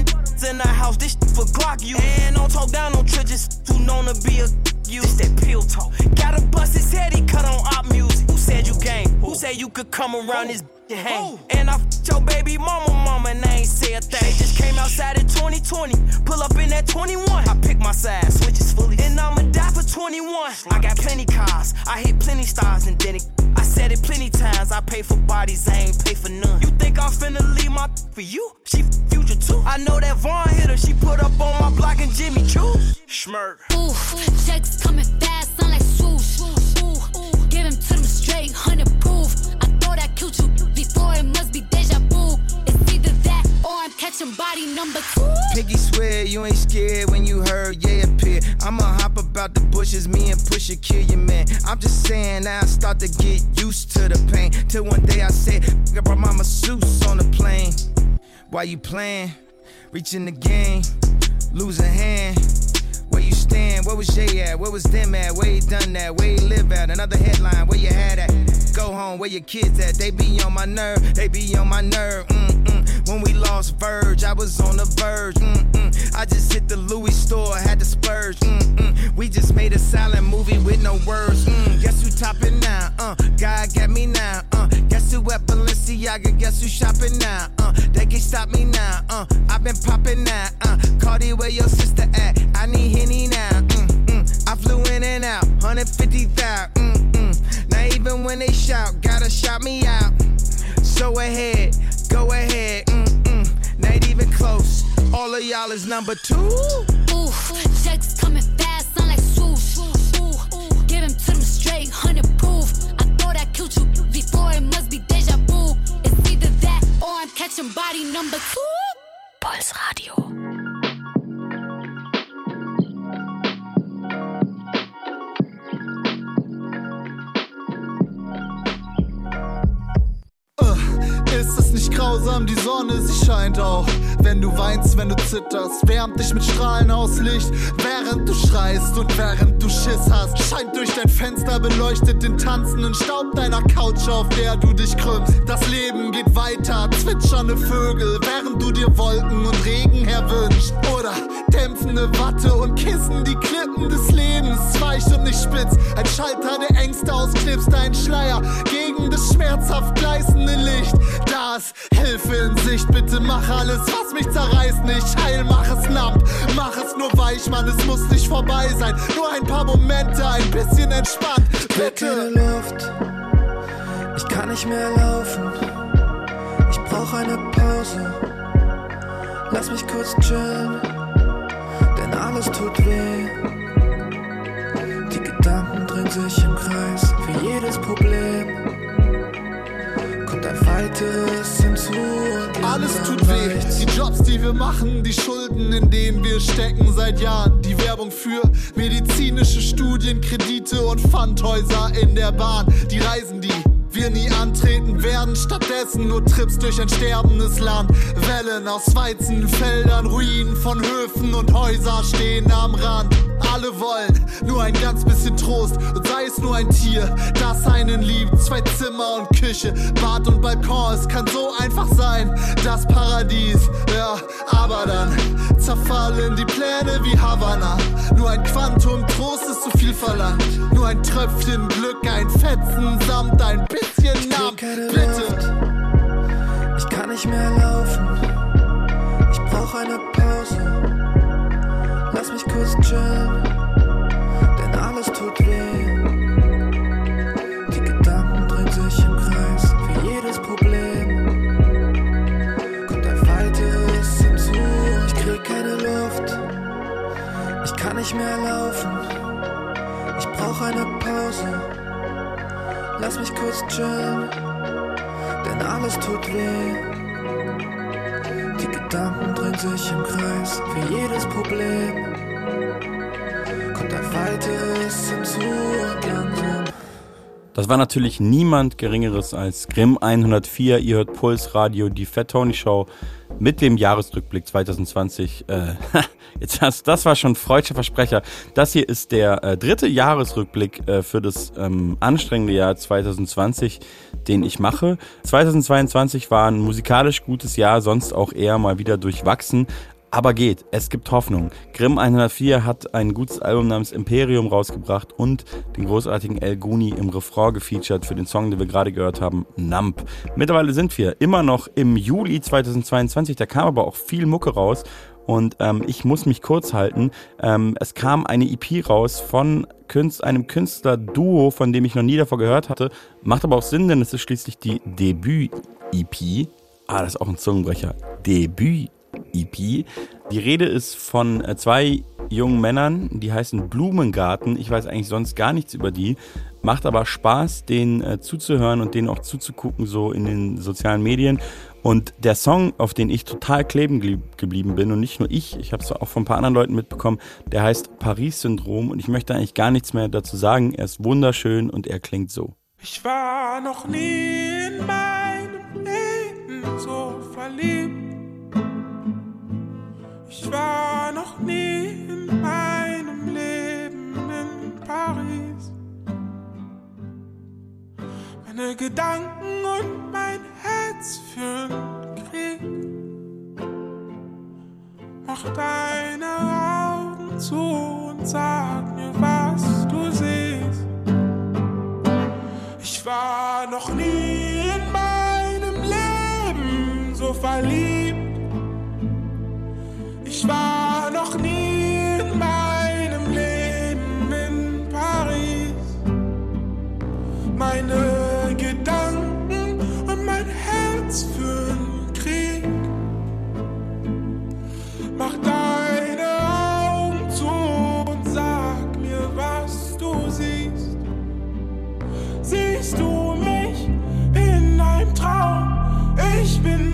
in the house. This for Glock you. And don't talk down on trenches. Too known to be a you. This that pill talk. Gotta bust his head. He cut on op music. Who said you game? Who said you could come around this to hang? And I f***ed your baby mama, mama, and I ain't say a thing. Just came outside in 2020. Pull up in that 21. I pick my side, switches fully. And I'ma die for 21. I got plenty cars. I hit plenty stars and then it. I said it plenty times. I pay for bodies, I ain't pay for none. You think I'm finna leave my for you? She f- future too. I know that Vaughn hit her. She put up on my block and Jimmy Choo. Schmirk. Ooh, checks coming fast, sound like swoosh. Ooh, give him to them straight, hundred proof. I catching body number two. Piggy swear you ain't scared when you heard yeah appear. I'ma hop about the bushes, me and Pusha kill your man. I'm just saying now I start to get used to the pain. Till one day I said, I brought my masseuse on the plane. Why you playing? Reaching the game, lose a hand. Where you stand? Where was Jay at? Where was them at? Where he done that? Where he live at? Another headline, where you had at? Where your kids at? They be on my nerve, they be on my nerve. Mm-mm. When we lost Verge, I was on the verge. Mm-mm. I just hit the Louis store, had to splurge. Mm-mm. We just made a silent movie with no words. Mm. Guess who topping now? Uh, God got me now. Uh, guess who at Balenciaga? Guess who shopping now? Uh, they can't stop me now. Uh, I've been popping now. Uh, Cardi, where your sister at? I need Henny now. Mm-mm. I flew in and out, 150,000. Mm-mm. Now even when they shout, gotta shout me out. So ahead, go ahead. Mm-mm. Not even close. All of y'all is number two. Ooh, checks coming fast, sound like swoosh. Ooh, give him to them straight, hundred proof. I thought I killed you before, it must be deja vu. It's either that or I'm catching body number two. Pulse Radio. Grausam, die Sonne, sie scheint auch. Wenn du weinst, wenn du zitterst, wärmt dich mit Strahlen aus Licht. Während du schreist und während du Schiss hast, scheint durch dein Fenster beleuchtet den tanzenden Staub deiner Couch, auf der du dich krümmst. Das Leben geht weiter, zwitschernde Vögel, während du dir Wolken und Regen herwünscht. Oder dämpfende Watte und Kissen, die Klippen des Lebens, weich und nicht spitz. Ein Schalter der Ängste ausknipst, ein Schleier gegen das schmerzhaft gleißende Licht. Da ist Hilfe in Sicht, bitte mach alles, was mich zerreißt, nicht heil, mach es lamp, mach es nur weich, Mann, es muss nicht vorbei sein. Nur ein paar Momente, ein bisschen entspannt, bitte. in der Luft, Ich kann nicht mehr laufen, ich brauch eine Pause. Lass mich kurz chillen, denn alles tut weh. Die Gedanken drehen sich im Kreis für jedes Problem. Kommt ein weiteres Alles tut weh. Die Jobs, die wir machen, die Schulden, in denen wir stecken seit Jahren. Die Werbung für medizinische Studien, Kredite und Pfandhäuser in der Bahn. Die Reisen, die wir nie antreten werden. Stattdessen nur Trips durch ein sterbendes Land. Wellen aus Weizenfeldern, Ruinen von Höfen und Häuser stehen am Rand. Alle wollen nur ein ganz bisschen Trost und sei es nur ein Tier, das einen liebt. Zwei Zimmer und Küche, Bad und Balkon. Es kann so einfach sein, das Paradies. Ja, aber dann zerfallen die Pläne wie Havanna. Nur ein Quantum Trost ist zu viel verlangt. Nur ein Tröpfchen Glück, ein Fetzen samt ein bisschen Namen. Bitte. Ich kann nicht mehr laufen, ich brauch eine Pause. Lass mich kurz chillen, alles tut weh. Die Gedanken drehen sich im Kreis für jedes Problem. Kommt ein weiteres hinzu, ich krieg keine Luft. Ich kann nicht mehr laufen, ich brauch eine Pause. Lass mich kurz chillen, denn alles tut weh. Die Gedanken drehen sich im Kreis für jedes Problem. Das war natürlich niemand Geringeres als Grimm 104. Ihr hört Puls Radio, die Fat Tony Show mit dem Jahresrückblick 2020. Äh, *laughs* jetzt hast, das war schon freudscher Versprecher. Das hier ist der äh, dritte Jahresrückblick äh, für das ähm, anstrengende Jahr 2020, den ich mache. 2022 war ein musikalisch gutes Jahr, sonst auch eher mal wieder durchwachsen. Aber geht, es gibt Hoffnung. Grimm 104 hat ein gutes Album namens Imperium rausgebracht und den großartigen El Guni im Refrain gefeatured für den Song, den wir gerade gehört haben, Nump. Mittlerweile sind wir immer noch im Juli 2022, da kam aber auch viel Mucke raus und ähm, ich muss mich kurz halten. Ähm, es kam eine EP raus von Künst, einem Künstler-Duo, von dem ich noch nie davor gehört hatte. Macht aber auch Sinn, denn es ist schließlich die Debüt-EP. Ah, das ist auch ein Zungenbrecher. Debüt. EP. Die Rede ist von äh, zwei jungen Männern, die heißen Blumengarten. Ich weiß eigentlich sonst gar nichts über die. Macht aber Spaß, denen äh, zuzuhören und denen auch zuzugucken, so in den sozialen Medien. Und der Song, auf den ich total kleben geblieben bin, und nicht nur ich, ich habe es auch von ein paar anderen Leuten mitbekommen, der heißt Paris-Syndrom. Und ich möchte eigentlich gar nichts mehr dazu sagen. Er ist wunderschön und er klingt so. Ich war noch nie in meinem Leben so verliebt. Ich war noch nie in meinem Leben in Paris. Meine Gedanken und mein Herz führen Krieg. Mach deine Augen zu und sag mir, was du siehst. Ich war noch nie in meinem Leben so verliebt. Ich war noch nie in meinem Leben in Paris. Meine Gedanken und mein Herz führen Krieg. Mach deine Augen zu und sag mir, was du siehst. Siehst du mich in einem Traum? Ich bin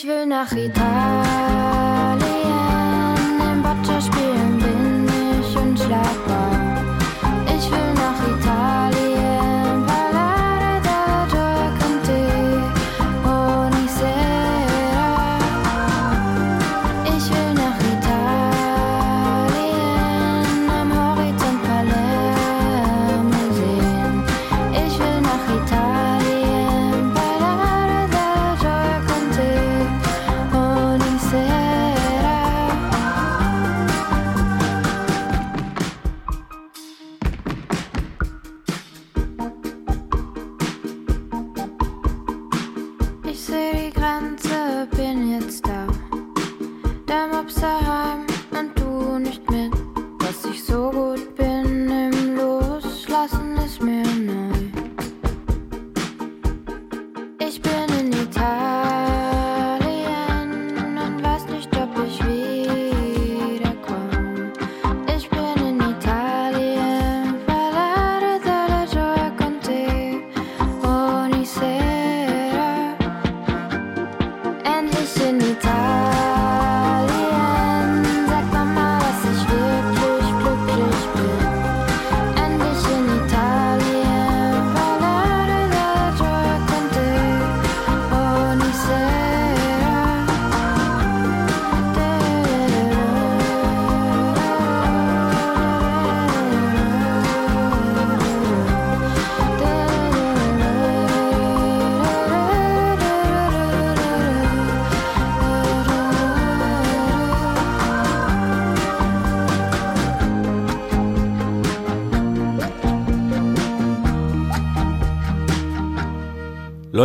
Ich will nach Italien,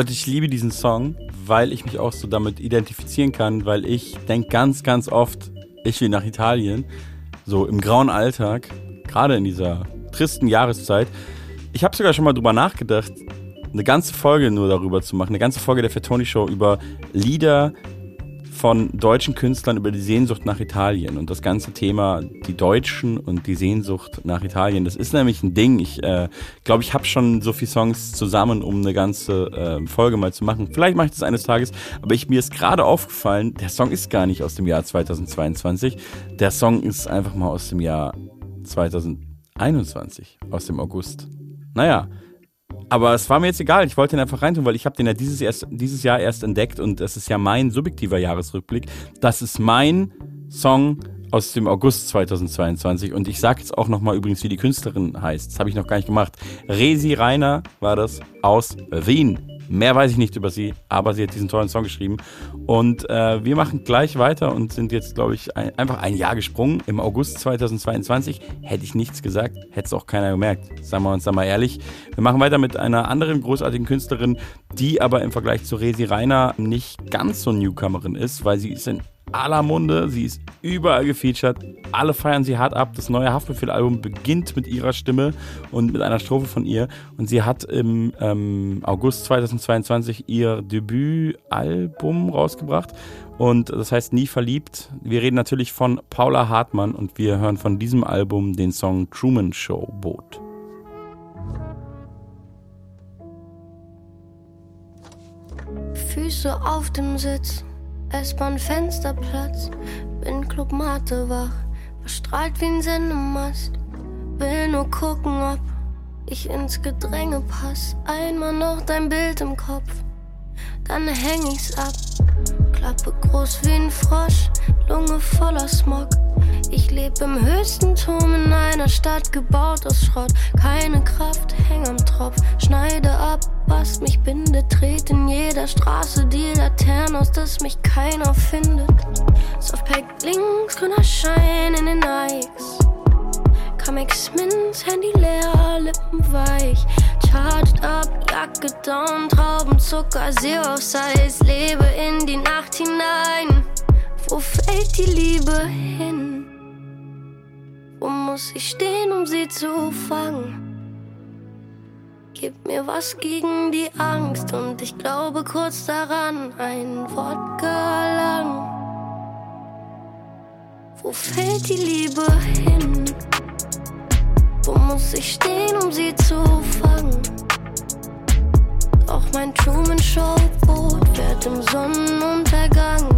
Leute, ich liebe diesen Song, weil ich mich auch so damit identifizieren kann, weil ich denke ganz, ganz oft, ich will nach Italien, so im grauen Alltag, gerade in dieser tristen Jahreszeit. Ich habe sogar schon mal drüber nachgedacht, eine ganze Folge nur darüber zu machen, eine ganze Folge der Fatoni Show über Lieder von deutschen Künstlern über die Sehnsucht nach Italien und das ganze Thema die Deutschen und die Sehnsucht nach Italien. Das ist nämlich ein Ding. Ich äh, glaube, ich habe schon so viele Songs zusammen, um eine ganze äh, Folge mal zu machen. Vielleicht mache ich das eines Tages, aber ich, mir ist gerade aufgefallen, der Song ist gar nicht aus dem Jahr 2022. Der Song ist einfach mal aus dem Jahr 2021, aus dem August. Naja, aber es war mir jetzt egal, ich wollte ihn einfach reintun, weil ich habe den ja dieses, erst, dieses Jahr erst entdeckt und das ist ja mein subjektiver Jahresrückblick. Das ist mein Song aus dem August 2022 und ich sage jetzt auch nochmal übrigens, wie die Künstlerin heißt. Das habe ich noch gar nicht gemacht. Resi Reiner war das aus Wien. Mehr weiß ich nicht über sie, aber sie hat diesen tollen Song geschrieben. Und äh, wir machen gleich weiter und sind jetzt, glaube ich, ein, einfach ein Jahr gesprungen. Im August 2022 hätte ich nichts gesagt, hätte es auch keiner gemerkt. Sagen wir uns da mal ehrlich. Wir machen weiter mit einer anderen großartigen Künstlerin, die aber im Vergleich zu Resi Reiner nicht ganz so Newcomerin ist, weil sie ist in aller Munde, sie ist überall gefeatured, alle feiern sie hart ab. Das neue Haftbefehl-Album beginnt mit ihrer Stimme und mit einer Strophe von ihr. Und sie hat im ähm, August 2022 ihr Debütalbum rausgebracht. Und das heißt Nie verliebt. Wir reden natürlich von Paula Hartmann und wir hören von diesem Album den Song Truman Show Boot. Füße auf dem Sitz, S-Bahn Fensterplatz, bin Club Mate wach, verstrahlt wie ein Sendemast. Will nur gucken, ob ich ins Gedränge pass. Einmal noch dein Bild im Kopf, dann häng ich's ab. Klappe groß wie ein Frosch, Lunge voller Smog. Ich leb im höchsten Turm in einer Stadt gebaut aus Schrott. Keine Kraft, häng am Tropf, schneide ab, was mich bindet. Tret in jeder Straße die Laternen aus, dass mich keiner findet. Softpack links, grüner Schein in den Nikes. Comics Minz, Handy leer, Lippen weich. Charged up, Jacke down, Traubenzucker, Zero Size. Lebe in die Nacht hinein. Wo fällt die Liebe hin? Wo muss ich stehen, um sie zu fangen? Gib mir was gegen die Angst und ich glaube kurz daran, ein Wodka lang. Wo fällt die Liebe hin? Wo muss ich stehen, um sie zu fangen? Doch mein Truman Show Boot fährt im Sonnenuntergang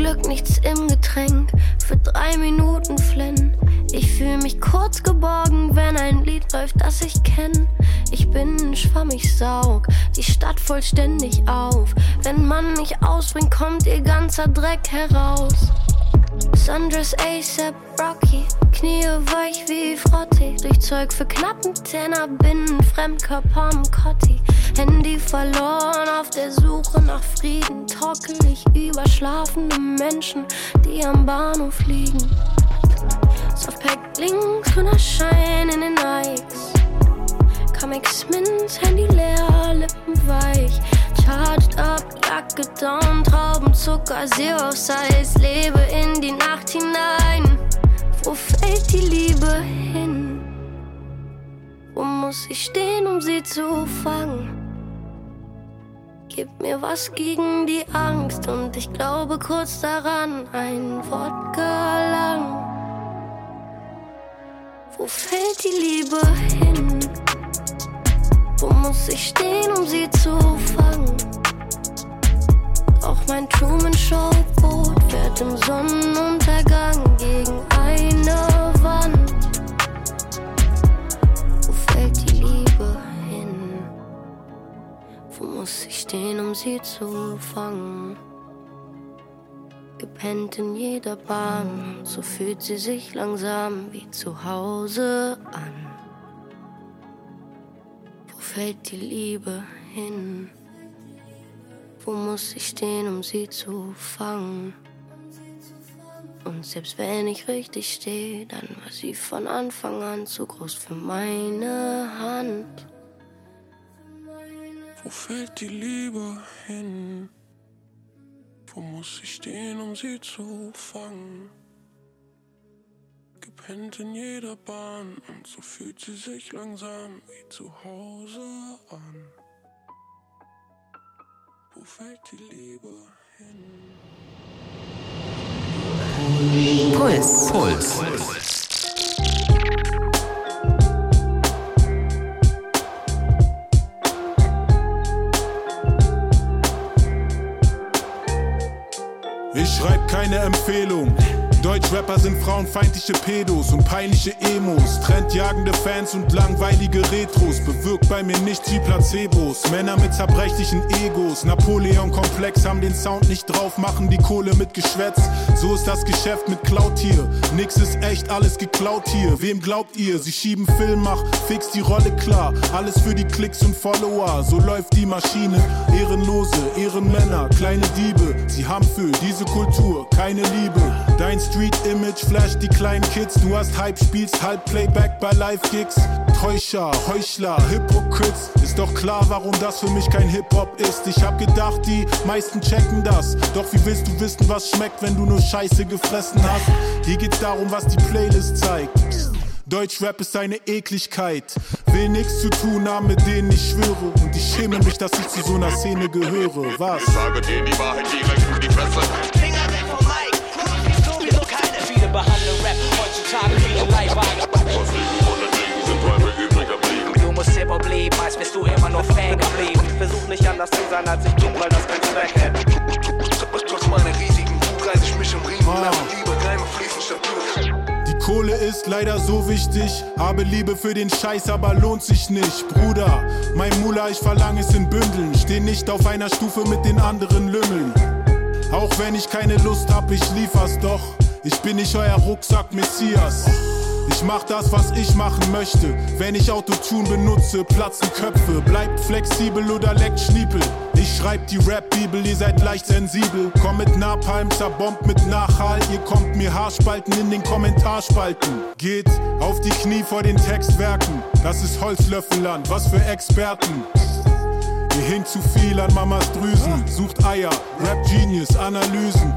Glück nichts im Getränk, für drei Minuten flennen. Ich fühle mich kurz geborgen, wenn ein Lied läuft, das ich kenn. Ich bin ein Schwamm, ich saug die Stadt vollständig auf. Wenn man mich ausbringt, kommt ihr ganzer Dreck heraus. Sundress ASAP Rocky, Knie weich wie Frotti. Durch Zeug für knappen Tenner, bin ein Fremdkörper am Kotti. Handy verloren auf der Suche nach Frieden. Torkel ich über schlafende Menschen, die am Bahnhof liegen. Softpack links, grüner Schein in den Nikes. Comics Mint, Handy leer, Jacke down, Traubenzucker, Zero Size. Lebe in die Nacht hinein. Wo fällt die Liebe hin? Wo muss ich stehen, um sie zu fangen? Gib mir was gegen die Angst und ich glaube kurz daran, ein Wort gelang. Wo fällt die Liebe hin? Wo muss ich stehen, um sie zu fangen? Auch mein Truman Show Boot fährt im Sonnenuntergang gegen eine Wand. Wo fällt die Liebe hin? Wo muss ich stehen, um sie zu fangen? Gepennt in jeder Bahn, so fühlt sie sich langsam wie zu Hause an. Wo fällt die Liebe hin? Wo muss ich stehen, um sie zu fangen? Und selbst wenn ich richtig stehe, dann war sie von Anfang an zu groß für meine Hand. Wo fällt die Liebe hin? Wo muss ich stehen, um sie zu fangen? Gepennt in jeder Bahn und so fühlt sie sich langsam wie zu Hause an. Wo fällt die Liebe hin? Puls. Puls. Ich schreib keine Empfehlung. Deutschrapper sind frauenfeindliche Pedos und peinliche Emos. Trendjagende Fans und langweilige Retros. Bewirkt bei mir nichts wie Placebos. Männer mit zerbrechlichen Egos. Napoleon-Komplex haben den Sound nicht drauf, machen die Kohle mit Geschwätz. So ist das Geschäft mit Cloud hier. Nix ist echt, alles geklaut hier. Wem glaubt ihr? Sie schieben Film, mach fix die Rolle klar. Alles für die Klicks und Follower. So läuft die Maschine. Ehrenlose, Ehrenmänner, kleine Diebe. Sie haben für diese Kultur keine Liebe. Dein Street-Image flasht die kleinen Kids. Du hast Hype, spielst halb Playback bei Live-Gigs. Täuscher, Heuchler, Hypocrites. Ist doch klar, warum das für mich kein Hip-Hop ist. Ich hab gedacht, die meisten checken das. Doch wie willst du wissen, was schmeckt, wenn du nur Scheiße gefressen hast? Hier geht's darum, was die Playlist zeigt. Deutschrap ist eine Ekligkeit. Will nichts zu tun haben, mit denen ich schwöre. Und ich schäme mich, dass ich zu so einer Szene gehöre. Was? Ich sage dir die Wahrheit direkt in die Fresse. Viele behandeln Rap heutzutage wie ein Leihwagen. Du musst Hip-Hop lieben, als bist du immer nur Fan geblieben. Versuch nicht anders zu sein, als ich bin, weil das kein Zweck hat. Trotz meiner riesigen Wut reiß ich mich im Riemen und lasse Liebe fließen statt Blut. Kohle ist leider so wichtig. Habe Liebe für den Scheiß, aber lohnt sich nicht. Bruder, mein Mula, ich verlange es in Bündeln. Steh nicht auf einer Stufe mit den anderen Lümmeln. Auch wenn ich keine Lust hab, ich liefer's doch. Ich bin nicht euer Rucksack Messias. Ich mach das, was ich machen möchte. Wenn ich Autotune benutze, platzen Köpfe. Bleibt flexibel oder leckt Schniepel. Ich schreib die Rap-Bibel, ihr seid leicht sensibel. Komm mit Napalm, zerbombt mit Nachhall. Ihr kommt mir Haarspalten in den Kommentarspalten. Geht auf die Knie vor den Textwerken. Das ist Holzlöffelland, was für Experten. Ihr hinkt zu viel an Mamas Drüsen. Sucht Eier, Rap Genius, Analysen.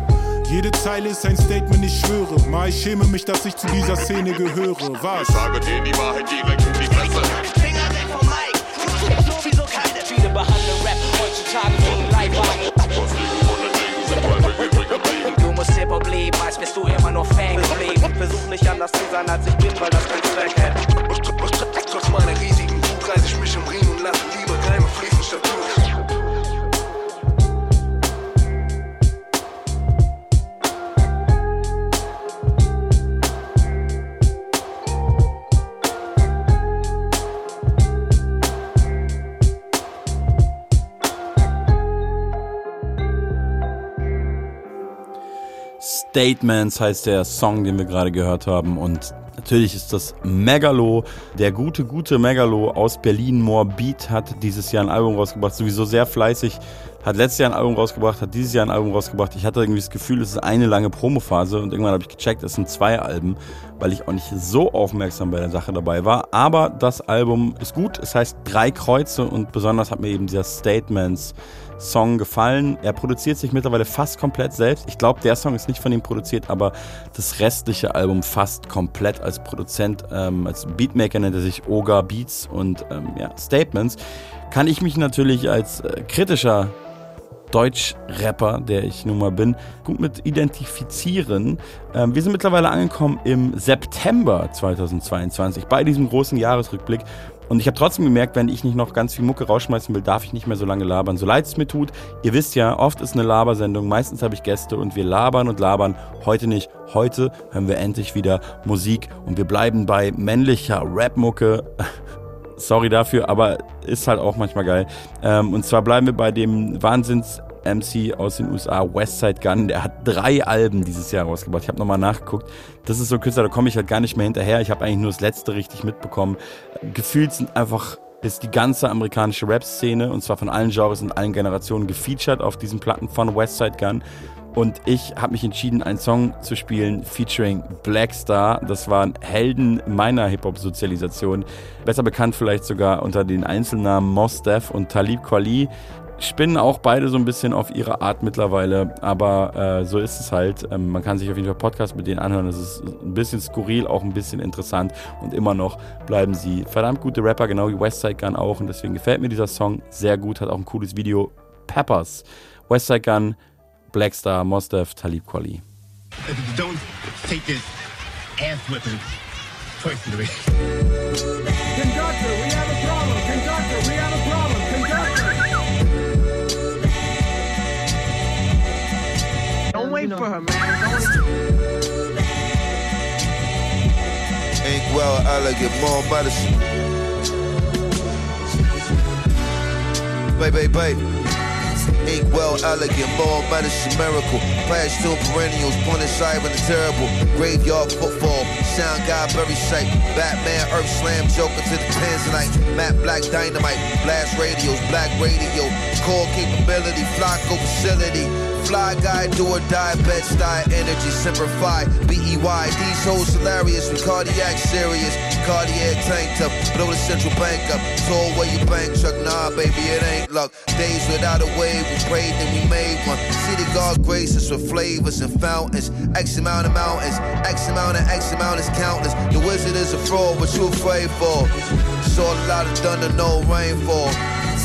Jede Zeile ist ein Statement, ich schwöre. Mal ich schäme mich, dass ich zu dieser Szene gehöre. Was? Ich sage dir die Wahrheit direkt in die Fresse. Finger weg vom Mike. Sowieso keine. Viele behandeln Rap heutzutage wie ein Leihwagen. Du musst Hip-Hop lieben, als bist du immer nur Fan geblieben. Versuch nicht anders zu sein, als ich bin, weil das kein Zweck hat. Trotz meiner riesigen Wut reiß ich mich im Riemen und lasse Liebe Keime fließen statt Blut. Statements heißt der Song, den wir gerade gehört haben. Und natürlich ist das Megalo. Der gute, gute Megalo aus Berlin, More Beat, hat dieses Jahr ein Album rausgebracht. Sowieso sehr fleißig. Hat letztes Jahr ein Album rausgebracht, hat dieses Jahr ein Album rausgebracht. Ich hatte irgendwie das Gefühl, es ist eine lange Promophase und irgendwann habe ich gecheckt, es sind zwei Alben, weil ich auch nicht so aufmerksam bei der Sache dabei war. Aber das Album ist gut. Es heißt Drei Kreuze und besonders hat mir eben dieser Statements Song gefallen. Er produziert sich mittlerweile fast komplett selbst. Ich glaube, der Song ist nicht von ihm produziert, aber das restliche Album fast komplett als Produzent, ähm, als Beatmaker nennt er sich Oga Beats und ähm, ja, Statements. Kann ich mich natürlich als äh, kritischer Deutsch-Rapper, der ich nun mal bin, gut mit identifizieren. Ähm, wir sind mittlerweile angekommen im September 2022 bei diesem großen Jahresrückblick. Und ich habe trotzdem gemerkt, wenn ich nicht noch ganz viel Mucke rausschmeißen will, darf ich nicht mehr so lange labern. So leid es mir tut. Ihr wisst ja, oft ist eine Labersendung, meistens habe ich Gäste und wir labern und labern. Heute nicht. Heute hören wir endlich wieder Musik und wir bleiben bei männlicher Rap-Mucke. *laughs* Sorry dafür, aber ist halt auch manchmal geil. Ähm, und zwar bleiben wir bei dem Wahnsinns MC aus den USA, Westside Gun, der hat drei Alben dieses Jahr rausgebracht. Ich habe nochmal nachgeguckt. Das ist so ein Künstler, da komme ich halt gar nicht mehr hinterher. Ich habe eigentlich nur das letzte richtig mitbekommen. Gefühlt sind einfach ist die ganze amerikanische Rap-Szene und zwar von allen Genres und allen Generationen gefeatured auf diesen Platten von Westside Gun. Und ich habe mich entschieden, einen Song zu spielen featuring Blackstar. Das waren Helden meiner Hip-Hop-Sozialisation. Besser bekannt vielleicht sogar unter den Einzelnamen Mos Def und Talib Kweli. Spinnen auch beide so ein bisschen auf ihre Art mittlerweile, aber äh, so ist es halt. Ähm, man kann sich auf jeden Fall Podcast mit denen anhören. Das ist ein bisschen skurril, auch ein bisschen interessant und immer noch bleiben sie verdammt gute Rapper, genau wie Westside Gun auch. Und deswegen gefällt mir dieser Song sehr gut, hat auch ein cooles Video. Peppers, Westside Gun, Blackstar, Mos Def, Talib Kweli. Don't take this ass whipping personally. Conductor. Don't wait for her, man. Ain't well elegant, more medicine. Baby, baby. Ink well elegant, more medicine miracle. Past two perennials, point aside with the terrible. Graveyard football, sound guy, very sight. Batman, Earth Slam, Joker to the Tanzanite. Matt Black Dynamite, blast radios, black radio. Core capability, Flocko facility. Fly guy, do or die, bed style, energy, simplify. B-E-Y, these hoes hilarious, with cardiac serious. Cardiac tank top, blow the central bank up. Told where you bank truck, nah, baby, it ain't luck. Days without a we prayed, then we made one. The God graces with flavors and fountains. X amount of mountains, X amount of X amount is countless. The wizard is a fraud, what you afraid for? Saw a lot of thunder, no rainfall.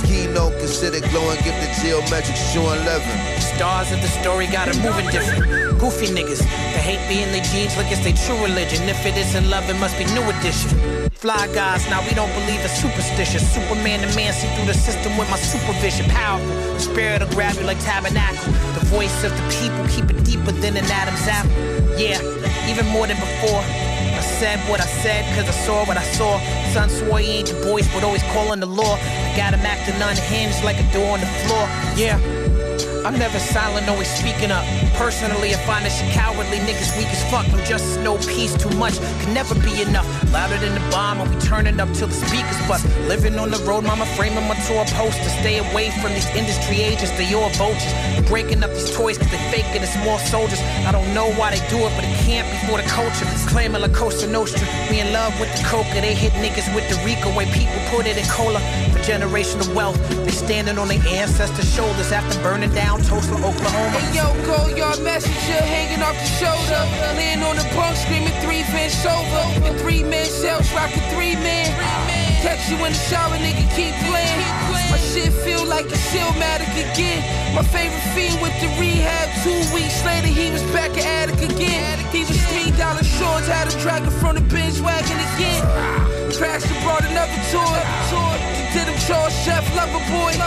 Keynote considered glowing, give the geometric shoe 11. Stars of the story got it moving different. Goofy niggas that hate being their jeans like it's their true religion. If it isn't love, it must be new edition. Fly guys, now we don't believe it's superstitious. Superman the man see through the system with my supervision. Powerful, the spirit will grab you like tabernacle. The voice of the people keep it deeper than an Adam's apple. Yeah, even more than before. I said what I said, cause I saw what I saw. Son swore he ain't the voice, but always calling the law. I got him acting unhinged like a door on the floor. Yeah. I'm never silent, always speaking up. Personally, I find this cowardly. Niggas weak as fuck. No just no peace, too much. Can never be enough. Louder than the bomb, and we turning up till the speakers bust. Living on the road, mama framing my tour post to stay away from these industry agents. They all vultures. Breaking up these toys cause they fake it. It's more soldiers. I don't know why they do it, but it can't be for the culture. Claiming La Costa Nostra. We in love with the coca. They hit niggas with the Rico way people put it in cola. Generational wealth, they standing on their ancestors' shoulders after burning down Tulsa, Oklahoma. Hey yo, go yard messenger hanging off the shoulder. Laying on the bunk screaming three Vince over. And three men cells rocking three men. Catch you in the shower, nigga, keep playing. My shit feel like a Silmatic again. My favorite fiend with the rehab. Two weeks later, he was back at Attic again. He was three dollar shorts, had a dragon from the bench wagon again. Ah. Crashed and brought another toy. Did him chores, chef, lover boy.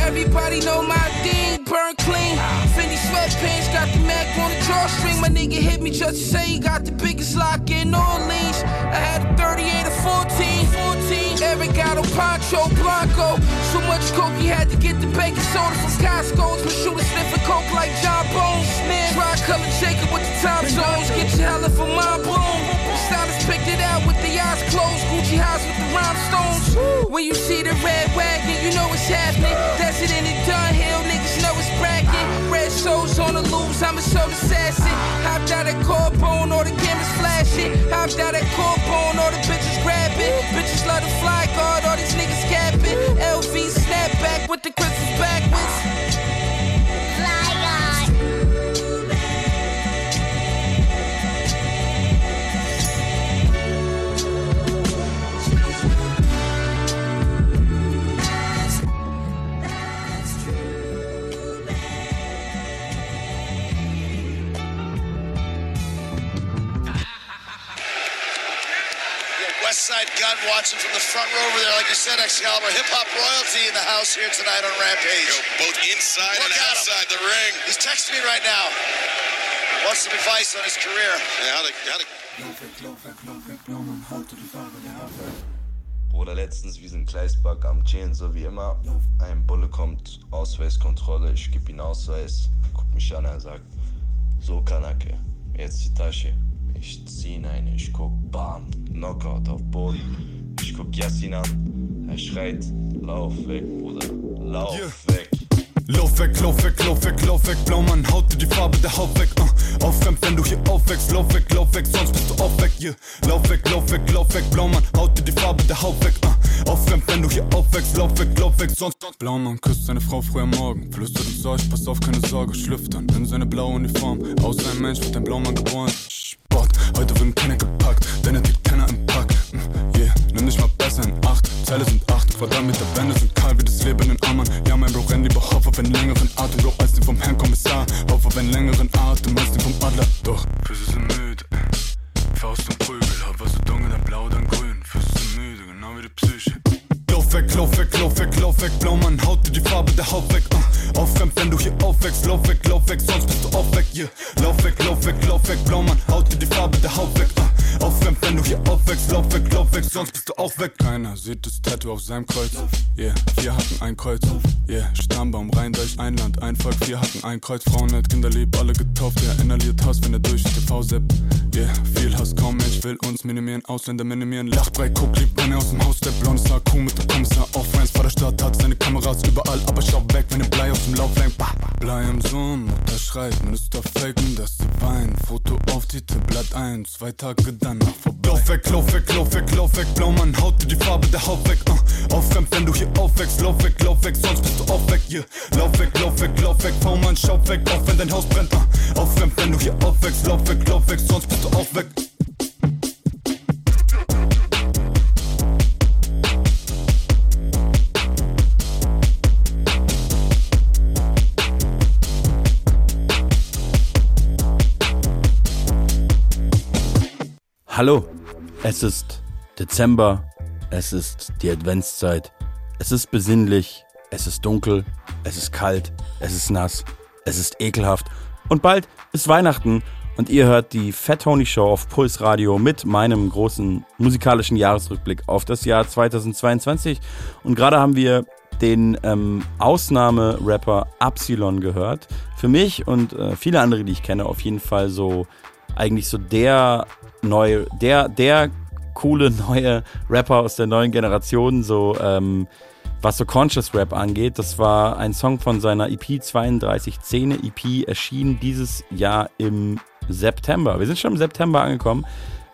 Everybody know my thing, burn clean. Ah. Fendi sweatpants, got the Mac on the drawstring. My nigga hit me just to say he got the biggest lock in Orleans. I had a 38 or 14. 14. Eric got a Poncho Blanco. So much coke, he had to get the baking soda from Costco's. My shooter sniffing coke like John Bones. Dry color Jacob with the time zones. Get your hella for my bloom. Stylist picked it out with the eyes closed. Gucci house with the rhinestones. When you see the red wagon, you know it's happening. That's it in the Dunhill, niggas know it's bracket. Shows on the loose, I'm a show assassin. Hopped out at Corbone, all the cameras flashing. Hopped out at Corbone, all the bitches grabbing. Bitches love the fly guard, all these niggas capping. LV snapback with the crystals backwards. West Side Gun watching from the front row over there. Like you said, Excalibur, hip hop royalty in the house here tonight on Rampage. both inside and outside the ring. He's texting me right now. Wants some advice on his career. Yeah, how to, how to... Bruder, letztens wie ein Gleisback am Chillen, so wie immer. Ein Bulle kommt, Ausweiskontrolle, ich geb ihn Ausweis, guckt mich an, er sagt, so Kanake, jetzt die Tasche. Ich zieh ihn ein, ich guck, bam, Knockout auf. Ich guck Yassin an, er schreit, lauf weg, Bruder, lauf weg. Lauf weg, lauf weg, lauf weg, lauf weg, Blaumann, haut dir die Farbe der Haut weg, uh. Aufkämpf, wenn du hier aufwächst, lauf weg, lauf weg, sonst bist du auch weg, yeah. Lauf weg, lauf weg, lauf weg, Blaumann, haut dir die Farbe der Haut weg, uh. Aufkämpf, wenn du hier aufwächst, lauf weg, lauf weg, sonst Blaumann küsst seine Frau früh am Morgen, flüstert ins Ohr, pass auf, keine Sorge, schlüpft dann in seine blaue Uniform. Aus einem Mensch wird ein Blaumann geboren. Sport, heute wird keiner gepackt, denn er trägt Zeile sind acht, Quadratmeter Wände sind kahl wie das Leben in Ammann. Ja, mein Bro, renn lieber Hoff auf einen längeren Atem, Bro, als den vom Herrn Kommissar. Hoff auf einen längeren Atem, als den vom Adler. Doch, Füße sind seinem Kreuz, yeah. Vier Hacken, ein Kreuz, yeah. Stammbaum, rein durch ein Land, ein Volk, vier Hacken, ein Kreuz. Frauen nett, Kinder lieb, alle getauft, ja. Inhaliert Hass, wenn er durch TV seppt, yeah. Viel Hass, kaum Mensch will uns minimieren, Ausländer minimieren. Lachbrei, guck, lieb, er aus dem Haus steppt, blondes cool mit der Kommissar auf Friends vor der Stadt, hat seine Kameras überall, aber schau weg, wenn der Blei aus dem Lauf lenkt. Bah. Blei im Sohn, Mutter schreit, Minister faken, dass sie weinen. Foto auf Titel, Blatt 1, zwei Tage danach vorbei. Lauf weg, lauf weg, lauf weg, lauf weg, Blaumann, haut dir die Farbe der Haut weg. Uh. Aufkämpf, wenn du hier aufwächst, lauf weg, lauf weg, sonst bist du auch weg, yeah. Lauf weg, lauf weg, lauf weg, V-Mann, schau weg, auch wenn dein Haus brennt. Uh. Aufkämpf, wenn du hier aufwächst, lauf weg, lauf weg, sonst bist du auch weg. Hallo, es ist Dezember, es ist die Adventszeit, es ist besinnlich, es ist dunkel, es ist kalt, es ist nass, es ist ekelhaft und bald ist Weihnachten und ihr hört die Fat Tony Show auf Puls Radio mit meinem großen musikalischen Jahresrückblick auf das Jahr 2022 und gerade haben wir den ähm, Ausnahme-Rapper Absilon gehört. Für mich und äh, viele andere, die ich kenne, auf jeden Fall so eigentlich so der neue, der, der coole neue Rapper aus der neuen Generation, so ähm, was so Conscious Rap angeht. Das war ein Song von seiner EP 32 Szene EP, erschien dieses Jahr im September. Wir sind schon im September angekommen.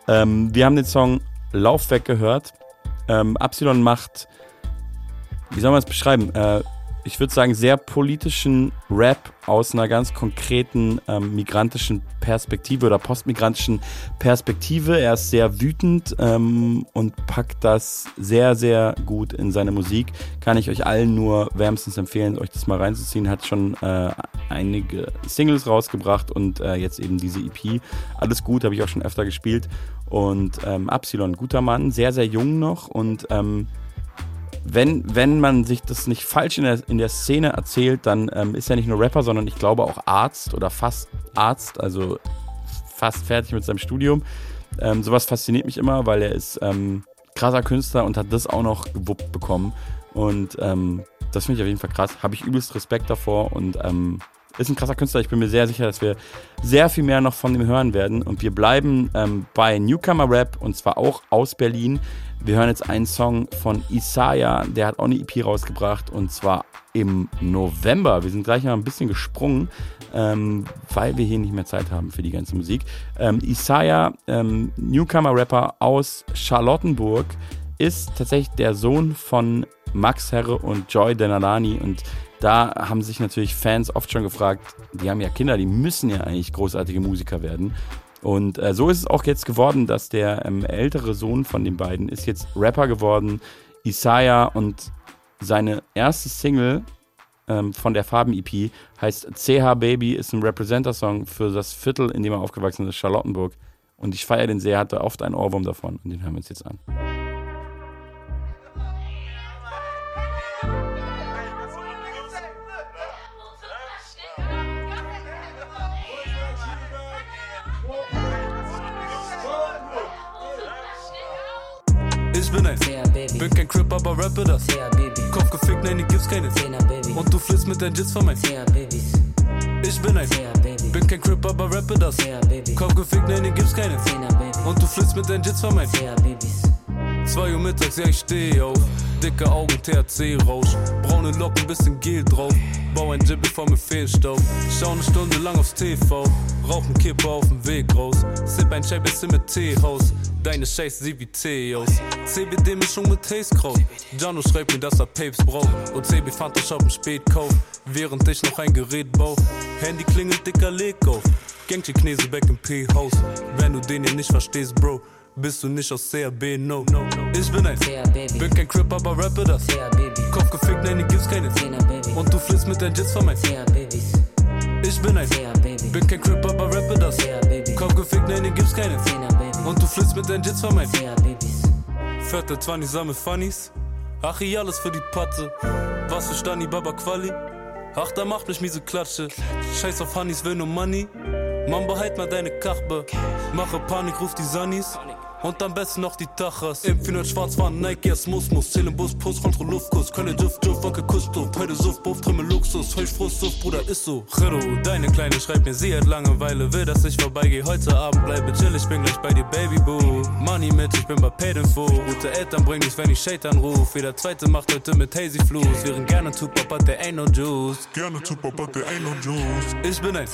Ähm, wir haben den Song Laufweg gehört. Ähm, Absilon macht, wie soll man es beschreiben? Äh, ich würde sagen, sehr politischen Rap aus einer ganz konkreten ähm, migrantischen Perspektive oder postmigrantischen Perspektive. Er ist sehr wütend ähm, und packt das sehr, sehr gut in seine Musik. Kann ich euch allen nur wärmstens empfehlen, euch das mal reinzuziehen. Hat schon äh, einige Singles rausgebracht und äh, jetzt eben diese EP. Alles gut, habe ich auch schon öfter gespielt. Und ähm, Absilon, guter Mann, sehr, sehr jung noch und ähm, wenn, wenn man sich das nicht falsch in der, in der Szene erzählt, dann ähm, ist er nicht nur Rapper, sondern ich glaube auch Arzt oder fast Arzt, also fast fertig mit seinem Studium. Ähm, sowas fasziniert mich immer, weil er ist ähm, krasser Künstler und hat das auch noch gewuppt bekommen. Und ähm, das finde ich auf jeden Fall krass. Habe ich übelst Respekt davor und ähm, ist ein krasser Künstler. Ich bin mir sehr sicher, dass wir sehr viel mehr noch von ihm hören werden. Und wir bleiben ähm, bei Newcomer Rap und zwar auch aus Berlin. Wir hören jetzt einen Song von Isaiah, der hat auch eine EP rausgebracht und zwar im November. Wir sind gleich mal ein bisschen gesprungen, ähm, weil wir hier nicht mehr Zeit haben für die ganze Musik. Ähm, Isaiah, ähm, Newcomer-Rapper aus Charlottenburg, ist tatsächlich der Sohn von Max Herre und Joy Denalani und da haben sich natürlich Fans oft schon gefragt, die haben ja Kinder, die müssen ja eigentlich großartige Musiker werden. Und äh, so ist es auch jetzt geworden, dass der ähm, ältere Sohn von den beiden ist jetzt Rapper geworden, Isaiah, und seine erste Single ähm, von der Farben-EP heißt CH Baby, ist ein Representer-Song für das Viertel, in dem er aufgewachsen ist, Charlottenburg. Und ich feiere den sehr, hatte oft einen Ohrwurm davon und den hören wir uns jetzt an. Ich bin ein Bin kein Crip, aber rappe das. Kopf gefickt, nein, die gibt's keine. Und du flitzt mit deinen Jits von mein Ich bin ein Bin kein Crip, aber rappe das. Kopf gefickt, nein, die gibt's keine. Und du flitzt mit deinen Jits von mein 2 Uhr mittags, ja, ich steh auf. Dicke Augen, THC-Rausch. Braune Locken, bisschen Gel drauf. Bau ein Jib, bevor mir Fehlstaub. Schau eine Stunde lang aufs TV. Rauchen Kippe auf dem Weg raus. Sip ein Chai, bisschen mit Teehaus. Deine Scheiße sieht wie Tee aus. CBD-Mischung mit Hazekraut. Jano schreibt mir, dass er Papes braucht. Und CB Photoshop im Spätkauf. Während ich noch ein Gerät bau. Handy klingelt, dicker Leg auf. Gangche Knesebeck im P-Haus. Wenn du den hier nicht verstehst, Bro bist du nicht aus CRB, no. Ich bin ein Bin kein Crip, aber rappe das. Kopf gefickt, nein, die gibt's keine. Und du flitzt mit deinen Jits von mein Ich bin ein Bin kein Crip, aber rappe das. Kopf gefickt, nein, die gibt's keine. Und du flitzt mit deinen Jits von mein Fette 20 sammel Funnies. Ach, ich alles für die Patte. Was für Stani, Baba Quali. Ach, da macht mich miese Klatsche. Scheiß auf Honeys, will nur Money. Mann, behalt mal deine Kachbe. Mache Panik, ruf die Sunnies. Und am besten noch die Tachas. Infinite schwarz waren Nike, es muss, muss. Zählen Bus, Puss, Kontro, Luftkuss. Keine Duft, Duft, Wanke, Kussduft. Heute Suff, Buff, Trimme, Luxus. Heuch, Frust, Suff, Bruder, ist so. Chiro, deine Kleine schreibt mir, sie hat Langeweile. Will, dass ich vorbeigehe. Heute Abend bleibe chill, ich bin gleich bei dir, Baby Boo. Money mit, ich bin bei Paid Info. Gute Eltern bring dich, wenn ich Shade anruf. Jeder zweite macht heute mit Hazy Fluss. Wären gerne Tupac, but there ain't no juice. Gerne Tupac, but there ain't no juice. Ich bin ein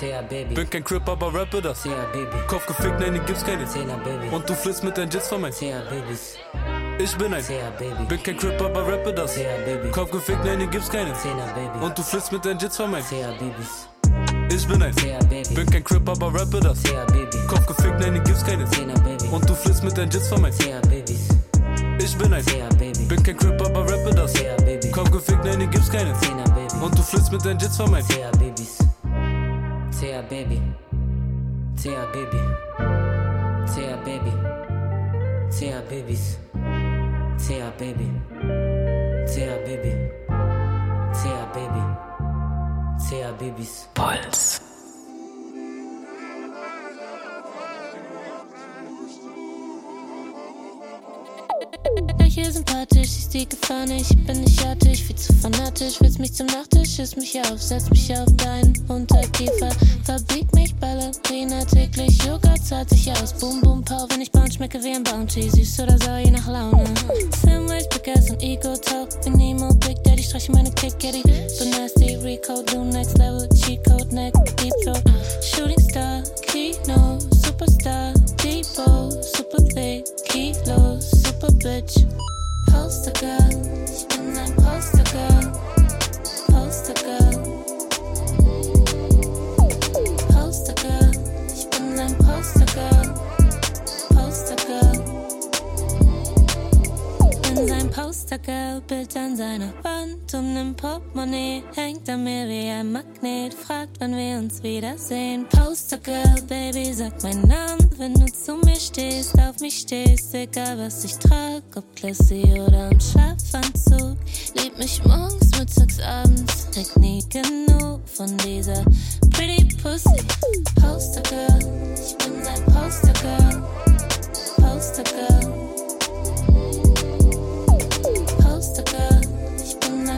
Bin kein Crip, aber rappe das. Kopf gefickt, nein, die gibt's keine. Und du flitzt mit deinen Jits von mein Babys. Ich bin ein Bin kein Crip, aber rappe das Kopf gefickt, nein, die gibt's keine Und du flitzt mit deinen Jits von mein Ich bin ein Bin kein Crip, aber rappe das Kopf gefickt, nein, die gibt's keine Und du flitzt mit deinen Jits von mein Ich bin ein Bin kein Crip, aber rappe das Kopf gefickt, nein, die gibt's keine Und du flitzt mit deinen Jits von mein Tea Baby Tea Baby Tea Baby to our babies, to our baby, to our baby, to our baby, to our babies. Pulse. Lächle sympathisch, siehst die Gefahr nicht. Ich bin nicht artig, viel zu fanatisch. Willst mich zum Nachtisch, isst mich auf, setz mich auf deinen Unterkiefer. Verbieg mich, Ballerina täglich. Joghurt zahlt sich aus. Boom, boom, pow, wenn ich Bounce schmecke wie ein Bounty. Süß oder sauer, je nach Laune. Filmways, Big und Ego Talk. Bin Nemo, Big Daddy, streiche meine Kid Kitty. So nasty, Rico, do next level. Cheat Code, neck, Deep Throat. Shooting Star, Kino, Superstar, Depot, Super Big, Kilos, Super Bitch. Poster Girl, ich bin ein Poster Girl. Poster Girl. Bin sein Poster Girl, Bild an seiner Wand und im Portemonnaie hängt er mir wie ein Magnet. Fragt, wann wir uns wiedersehen. Poster Girl, Baby, sag meinen Namen, wenn du zu mir stehst, auf mich stehst. Egal was ich trag, ob classy oder im Schlafanzug. Lieb mich morgens, mittags, abends. Krieg nie genug von dieser pretty Pussy. Poster Girl, ich bin ein Poster Girl.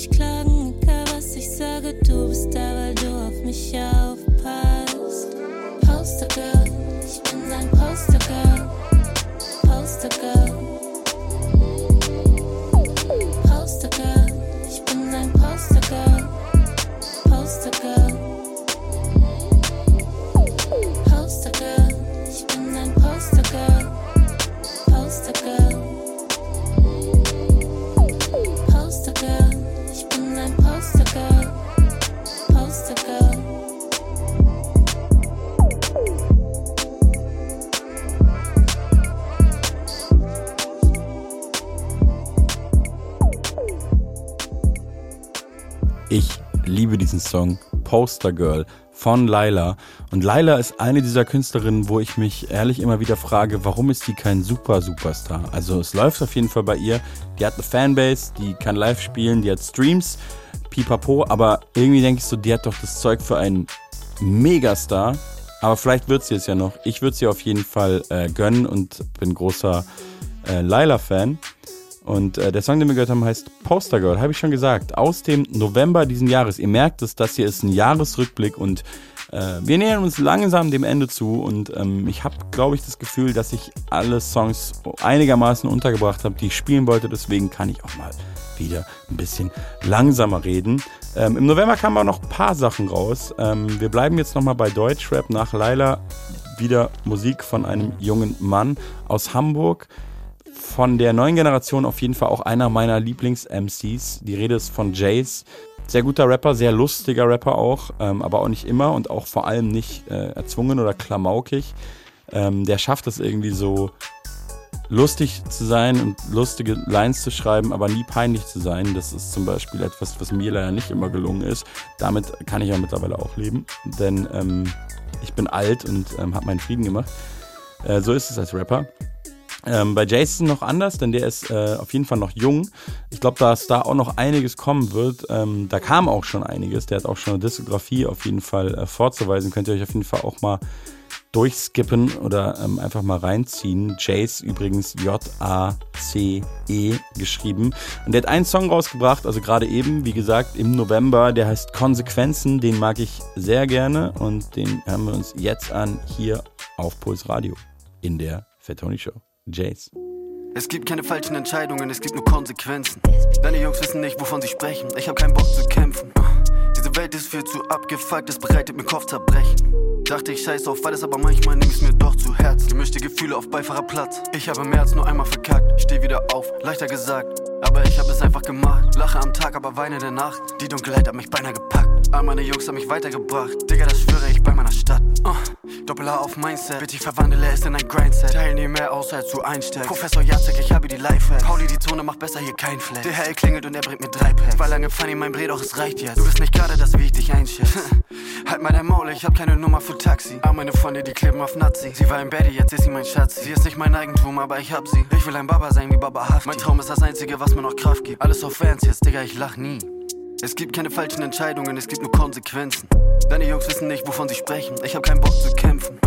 ich Klagen, egal was ich sage, du bist da, weil du auf mich aufpasst. Poster Girl, ich bin dein Poster Girl. Liebe diesen Song Poster Girl von Laila. Und Laila ist eine dieser Künstlerinnen, wo ich mich ehrlich immer wieder frage, warum ist die kein super Superstar? Also es läuft auf jeden Fall bei ihr. Die hat eine Fanbase, die kann live spielen, die hat Streams, pipapo, aber irgendwie denke ich so, die hat doch das Zeug für einen Megastar. Aber vielleicht wird sie es ja noch. Ich würde sie auf jeden Fall äh, gönnen und bin großer äh, Laila-Fan. Und äh, der Song, den wir gehört haben, heißt Poster Girl, habe ich schon gesagt, aus dem November diesen Jahres. Ihr merkt es, das hier ist ein Jahresrückblick und äh, wir nähern uns langsam dem Ende zu. Und ähm, ich habe, glaube ich, das Gefühl, dass ich alle Songs einigermaßen untergebracht habe, die ich spielen wollte. Deswegen kann ich auch mal wieder ein bisschen langsamer reden. Ähm, Im November kamen auch noch ein paar Sachen raus. Ähm, wir bleiben jetzt nochmal bei Deutschrap nach Laila. Wieder Musik von einem jungen Mann aus Hamburg von der neuen Generation auf jeden Fall auch einer meiner Lieblings-MCs. Die Rede ist von Jace. Sehr guter Rapper, sehr lustiger Rapper auch, ähm, aber auch nicht immer und auch vor allem nicht äh, erzwungen oder klamaukig. Ähm, der schafft es irgendwie so lustig zu sein und lustige Lines zu schreiben, aber nie peinlich zu sein. Das ist zum Beispiel etwas, was mir leider nicht immer gelungen ist. Damit kann ich ja mittlerweile auch leben, denn ähm, ich bin alt und ähm, habe meinen Frieden gemacht. Äh, so ist es als Rapper. Ähm, bei Jason noch anders, denn der ist äh, auf jeden Fall noch jung. Ich glaube, dass da auch noch einiges kommen wird. Ähm, da kam auch schon einiges. Der hat auch schon eine Diskografie auf jeden Fall äh, vorzuweisen. Könnt ihr euch auf jeden Fall auch mal durchskippen oder ähm, einfach mal reinziehen. Jace übrigens J-A-C-E geschrieben. Und der hat einen Song rausgebracht, also gerade eben, wie gesagt, im November. Der heißt Konsequenzen. Den mag ich sehr gerne und den hören wir uns jetzt an hier auf Puls Radio in der Fat Tony Show. Jace. Es gibt keine falschen Entscheidungen, es gibt nur Konsequenzen. Deine Jungs wissen nicht, wovon sie sprechen. Ich hab keinen Bock zu kämpfen. Diese Welt ist viel zu abgefuckt, es bereitet mir Kopfzerbrechen. Dachte ich scheiß auf alles, aber manchmal nehm ich's mir doch zu Herzen. Gemischte Gefühle auf Beifahrerplatz. Ich habe im März nur einmal verkackt. Steh wieder auf, leichter gesagt. Aber ich hab es einfach gemacht. Lache am Tag, aber weine in der Nacht. Die Dunkelheit hat mich beinahe gepackt. All meine Jungs haben mich weitergebracht. Digga, das schwöre ich bei meiner Stadt. Uh, Doppel-A auf Mindset. Bitte ich verwandle es in ein Grindset. Teil nie mehr aus, als du einsteckst. Professor Jacek, ich habe die Lifehacks. Pauli, die Zone macht besser hier kein Flex. DHL klingelt und er bringt mir drei Packs. War lange funny, mein Bre, doch es reicht jetzt. Du bist nicht gerade das, wie ich dich einschätze. *laughs* halt mal dein Maul, ich hab keine Nummer für Taxi. Aber meine Freunde, die kleben auf Nazi. Sie war im Betty, jetzt ist sie mein Schatz. Sie ist nicht mein Eigentum, aber ich hab sie. Ich will ein Baba sein wie Baba Hafti. Mein Traum ist das einzige, was mir noch Kraft gibt. Alles auf Fans jetzt, Digga, ich lach nie. Es gibt keine falschen Entscheidungen, es gibt nur Konsequenzen. Deine Jungs wissen nicht, wovon sie sprechen. Ich hab keinen Bock zu kämpfen.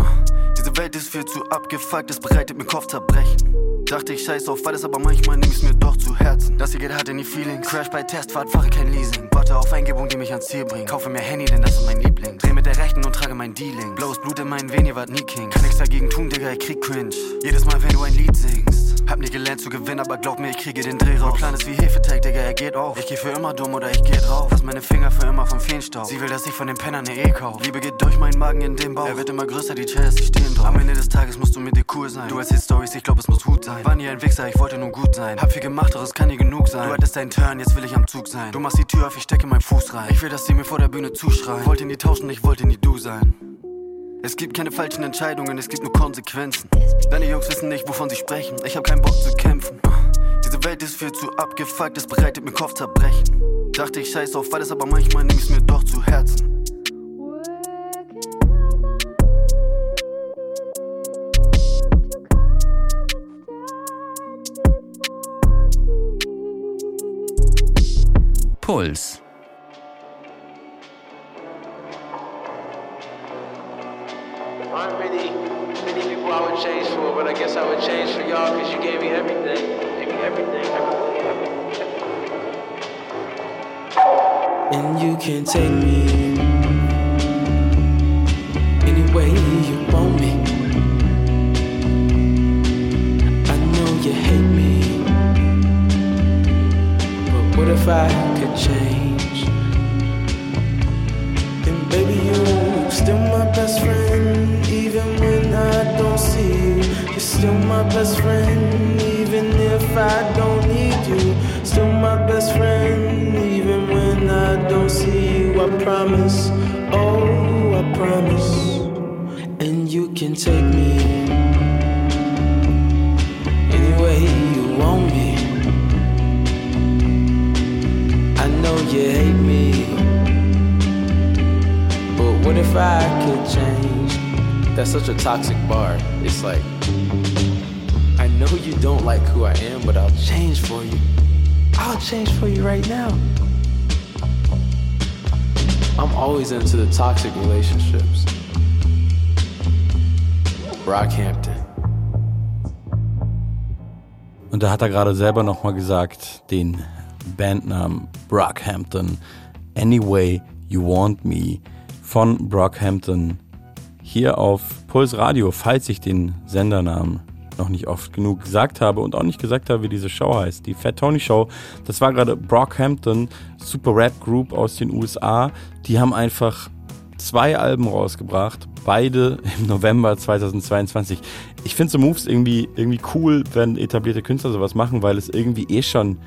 Diese Welt ist viel zu abgefuckt, es bereitet mir Kopfzerbrechen. Dachte ich scheiß auf alles, aber manchmal nehm ich's mir doch zu Herzen. Das hier geht hart in die Feelings. Crash bei Testfahrt, fahre kein Leasing. Warte auf Eingebung, die mich ans Ziel bringt. Kaufe mir Handy, denn das ist mein Liebling. Dreh mit der rechten und trage mein Dealing. Blaues Blut in meinen Venen, wart nie King. Kann nichts dagegen tun, Digga, ich krieg Cringe. Jedes Mal, wenn du ein Lied singst. Hab nie gelernt zu gewinnen, aber glaub mir, ich kriege den Dreh raus. Mein Plan ist wie Hefeteig, Digga, er geht auf. Ich geh für immer dumm oder ich geh drauf. Lass meine Finger für immer vom Feenstaub. Sie will, dass ich von den Pennern eine E kauf. Liebe geht durch meinen Magen in den Bauch. Er wird immer größer, die Chairs, die stehen drauf. Am Ende des Tages musst du mit dir cool sein. Du erzählst Stories, ich glaub, es muss gut sein. War nie ein Wichser, ich wollte nur gut sein. Hab viel gemacht, doch es kann nie genug sein. Du hattest deinen Turn, jetzt will ich am Zug sein. Du machst die Tür auf, ich stecke meinen Fuß rein. Ich will, dass sie mir vor der Bühne zuschreien. Wollte nie tauschen, ich wollte nie du sein. Es gibt keine falschen Entscheidungen, es gibt nur Konsequenzen. Deine Jungs wissen nicht, wovon sie sprechen. Ich hab keinen Bock zu kämpfen. Diese Welt ist viel zu abgefuckt, es bereitet mir Kopfzerbrechen. Dachte ich scheiß auf alles, aber manchmal nehm ich's mir doch zu Herzen. Puls. aren't many people I would change for, but I guess I would change for y'all because you gave me everything. Gave me everything. And you can take me any way you want me. I know you hate me, but what if I could change? Still my best friend, even when I don't see you. You're still my best friend, even if I don't need you. Still my best friend, even when I don't see you. I promise, oh, I promise. And you can take me if I could change? That's such a toxic bar. It's like, I know you don't like who I am, but I'll change for you. I'll change for you right now. I'm always into the toxic relationships. Brockhampton. Und da hat er gerade selber nochmal gesagt, den Bandnamen Brockhampton, Anyway You Want Me von Brockhampton hier auf Puls Radio, falls ich den Sendernamen noch nicht oft genug gesagt habe und auch nicht gesagt habe, wie diese Show heißt. Die Fat Tony Show, das war gerade Brockhampton, Super Rap Group aus den USA. Die haben einfach zwei Alben rausgebracht, beide *laughs* im November 2022. Ich finde so Moves irgendwie, irgendwie cool, wenn etablierte Künstler sowas machen, weil es irgendwie eh schon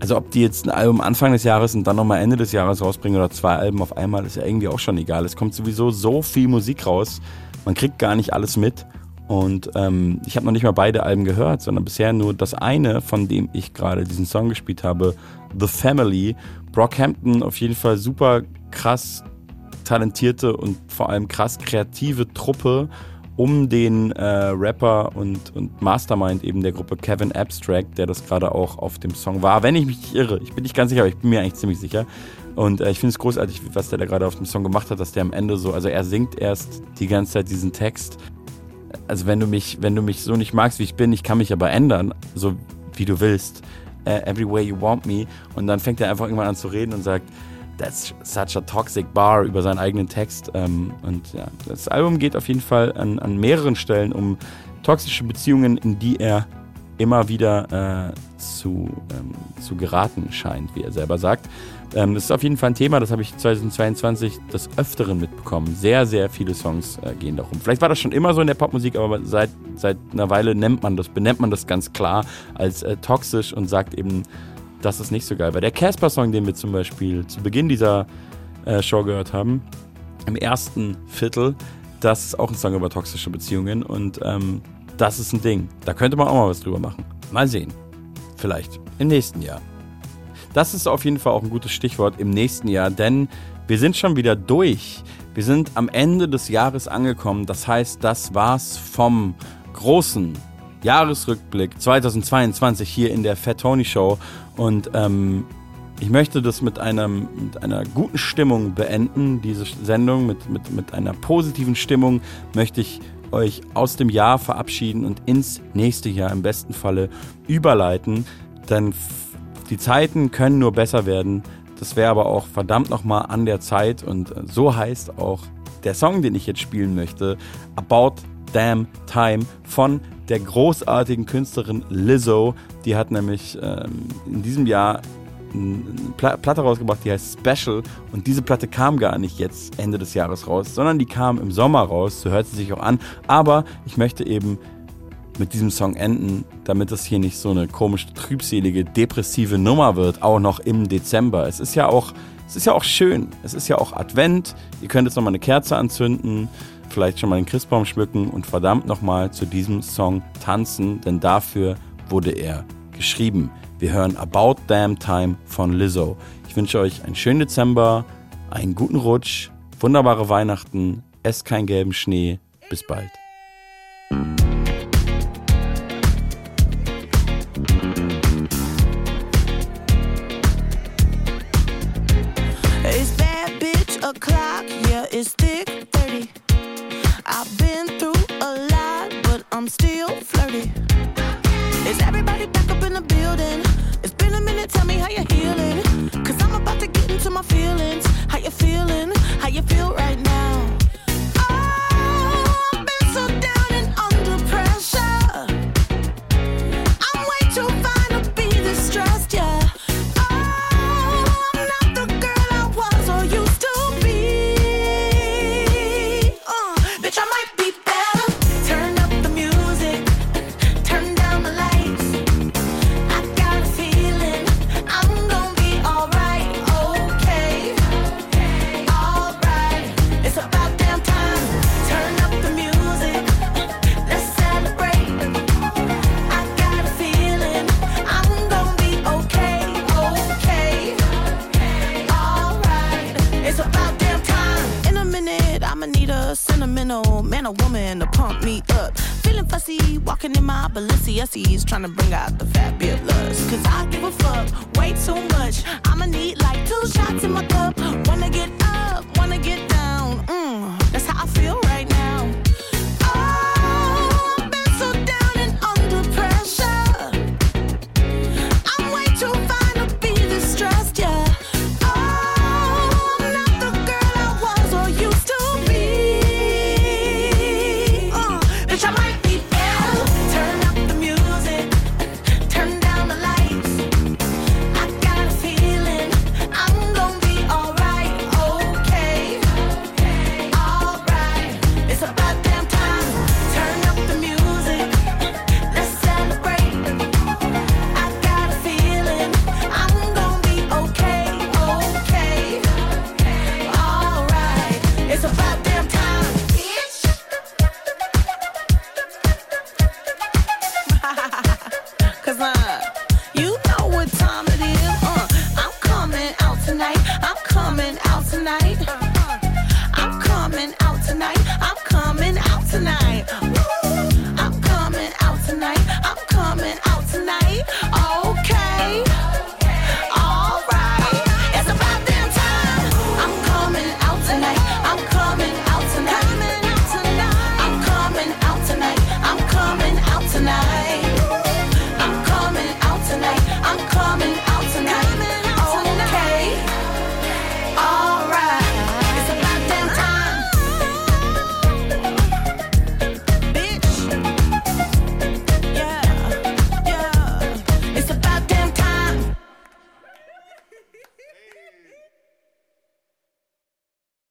also ob die jetzt ein Album Anfang des Jahres und dann nochmal Ende des Jahres rausbringen oder zwei Alben auf einmal, ist ja irgendwie auch schon egal. Es kommt sowieso so viel Musik raus, man kriegt gar nicht alles mit. Und ähm, ich habe noch nicht mal beide Alben gehört, sondern bisher nur das eine, von dem ich gerade diesen Song gespielt habe, The Family. Brockhampton auf jeden Fall super krass talentierte und vor allem krass kreative Truppe um den äh, Rapper und, und Mastermind eben der Gruppe Kevin Abstract, der das gerade auch auf dem Song war. Wenn ich mich nicht irre, ich bin nicht ganz sicher, aber ich bin mir eigentlich ziemlich sicher. Und äh, ich finde es großartig, was der da gerade auf dem Song gemacht hat, dass der am Ende so, also er singt erst die ganze Zeit diesen Text. Also wenn du mich, wenn du mich so nicht magst, wie ich bin, ich kann mich aber ändern, so wie du willst. Uh, every way you want me. Und dann fängt er einfach irgendwann an zu reden und sagt, That's such a toxic bar über seinen eigenen Text. Ähm, und ja, das Album geht auf jeden Fall an, an mehreren Stellen um toxische Beziehungen, in die er immer wieder äh, zu, ähm, zu geraten scheint, wie er selber sagt. Ähm, das ist auf jeden Fall ein Thema, das habe ich 2022 des Öfteren mitbekommen. Sehr, sehr viele Songs äh, gehen darum. Vielleicht war das schon immer so in der Popmusik, aber seit, seit einer Weile nennt man das, benennt man das ganz klar als äh, toxisch und sagt eben, das ist nicht so geil. Weil der Casper-Song, den wir zum Beispiel zu Beginn dieser äh, Show gehört haben, im ersten Viertel, das ist auch ein Song über toxische Beziehungen und ähm, das ist ein Ding. Da könnte man auch mal was drüber machen. Mal sehen. Vielleicht im nächsten Jahr. Das ist auf jeden Fall auch ein gutes Stichwort im nächsten Jahr, denn wir sind schon wieder durch. Wir sind am Ende des Jahres angekommen. Das heißt, das war's vom großen Jahresrückblick 2022 hier in der Fat Tony Show. Und ähm, ich möchte das mit, einem, mit einer guten Stimmung beenden, diese Sendung. Mit, mit, mit einer positiven Stimmung möchte ich euch aus dem Jahr verabschieden und ins nächste Jahr im besten Falle überleiten. Denn die Zeiten können nur besser werden. Das wäre aber auch verdammt nochmal an der Zeit. Und so heißt auch der Song, den ich jetzt spielen möchte, About Damn Time von der großartigen Künstlerin Lizzo. Die hat nämlich ähm, in diesem Jahr eine Platte rausgebracht, die heißt Special. Und diese Platte kam gar nicht jetzt Ende des Jahres raus, sondern die kam im Sommer raus. So hört sie sich auch an. Aber ich möchte eben mit diesem Song enden, damit es hier nicht so eine komische, trübselige, depressive Nummer wird, auch noch im Dezember. Es ist ja auch, es ist ja auch schön. Es ist ja auch Advent. Ihr könnt jetzt nochmal eine Kerze anzünden vielleicht schon mal den Christbaum schmücken und verdammt nochmal zu diesem Song tanzen, denn dafür wurde er geschrieben. Wir hören About Damn Time von Lizzo. Ich wünsche euch einen schönen Dezember, einen guten Rutsch, wunderbare Weihnachten, esst keinen gelben Schnee. Bis bald. Bye.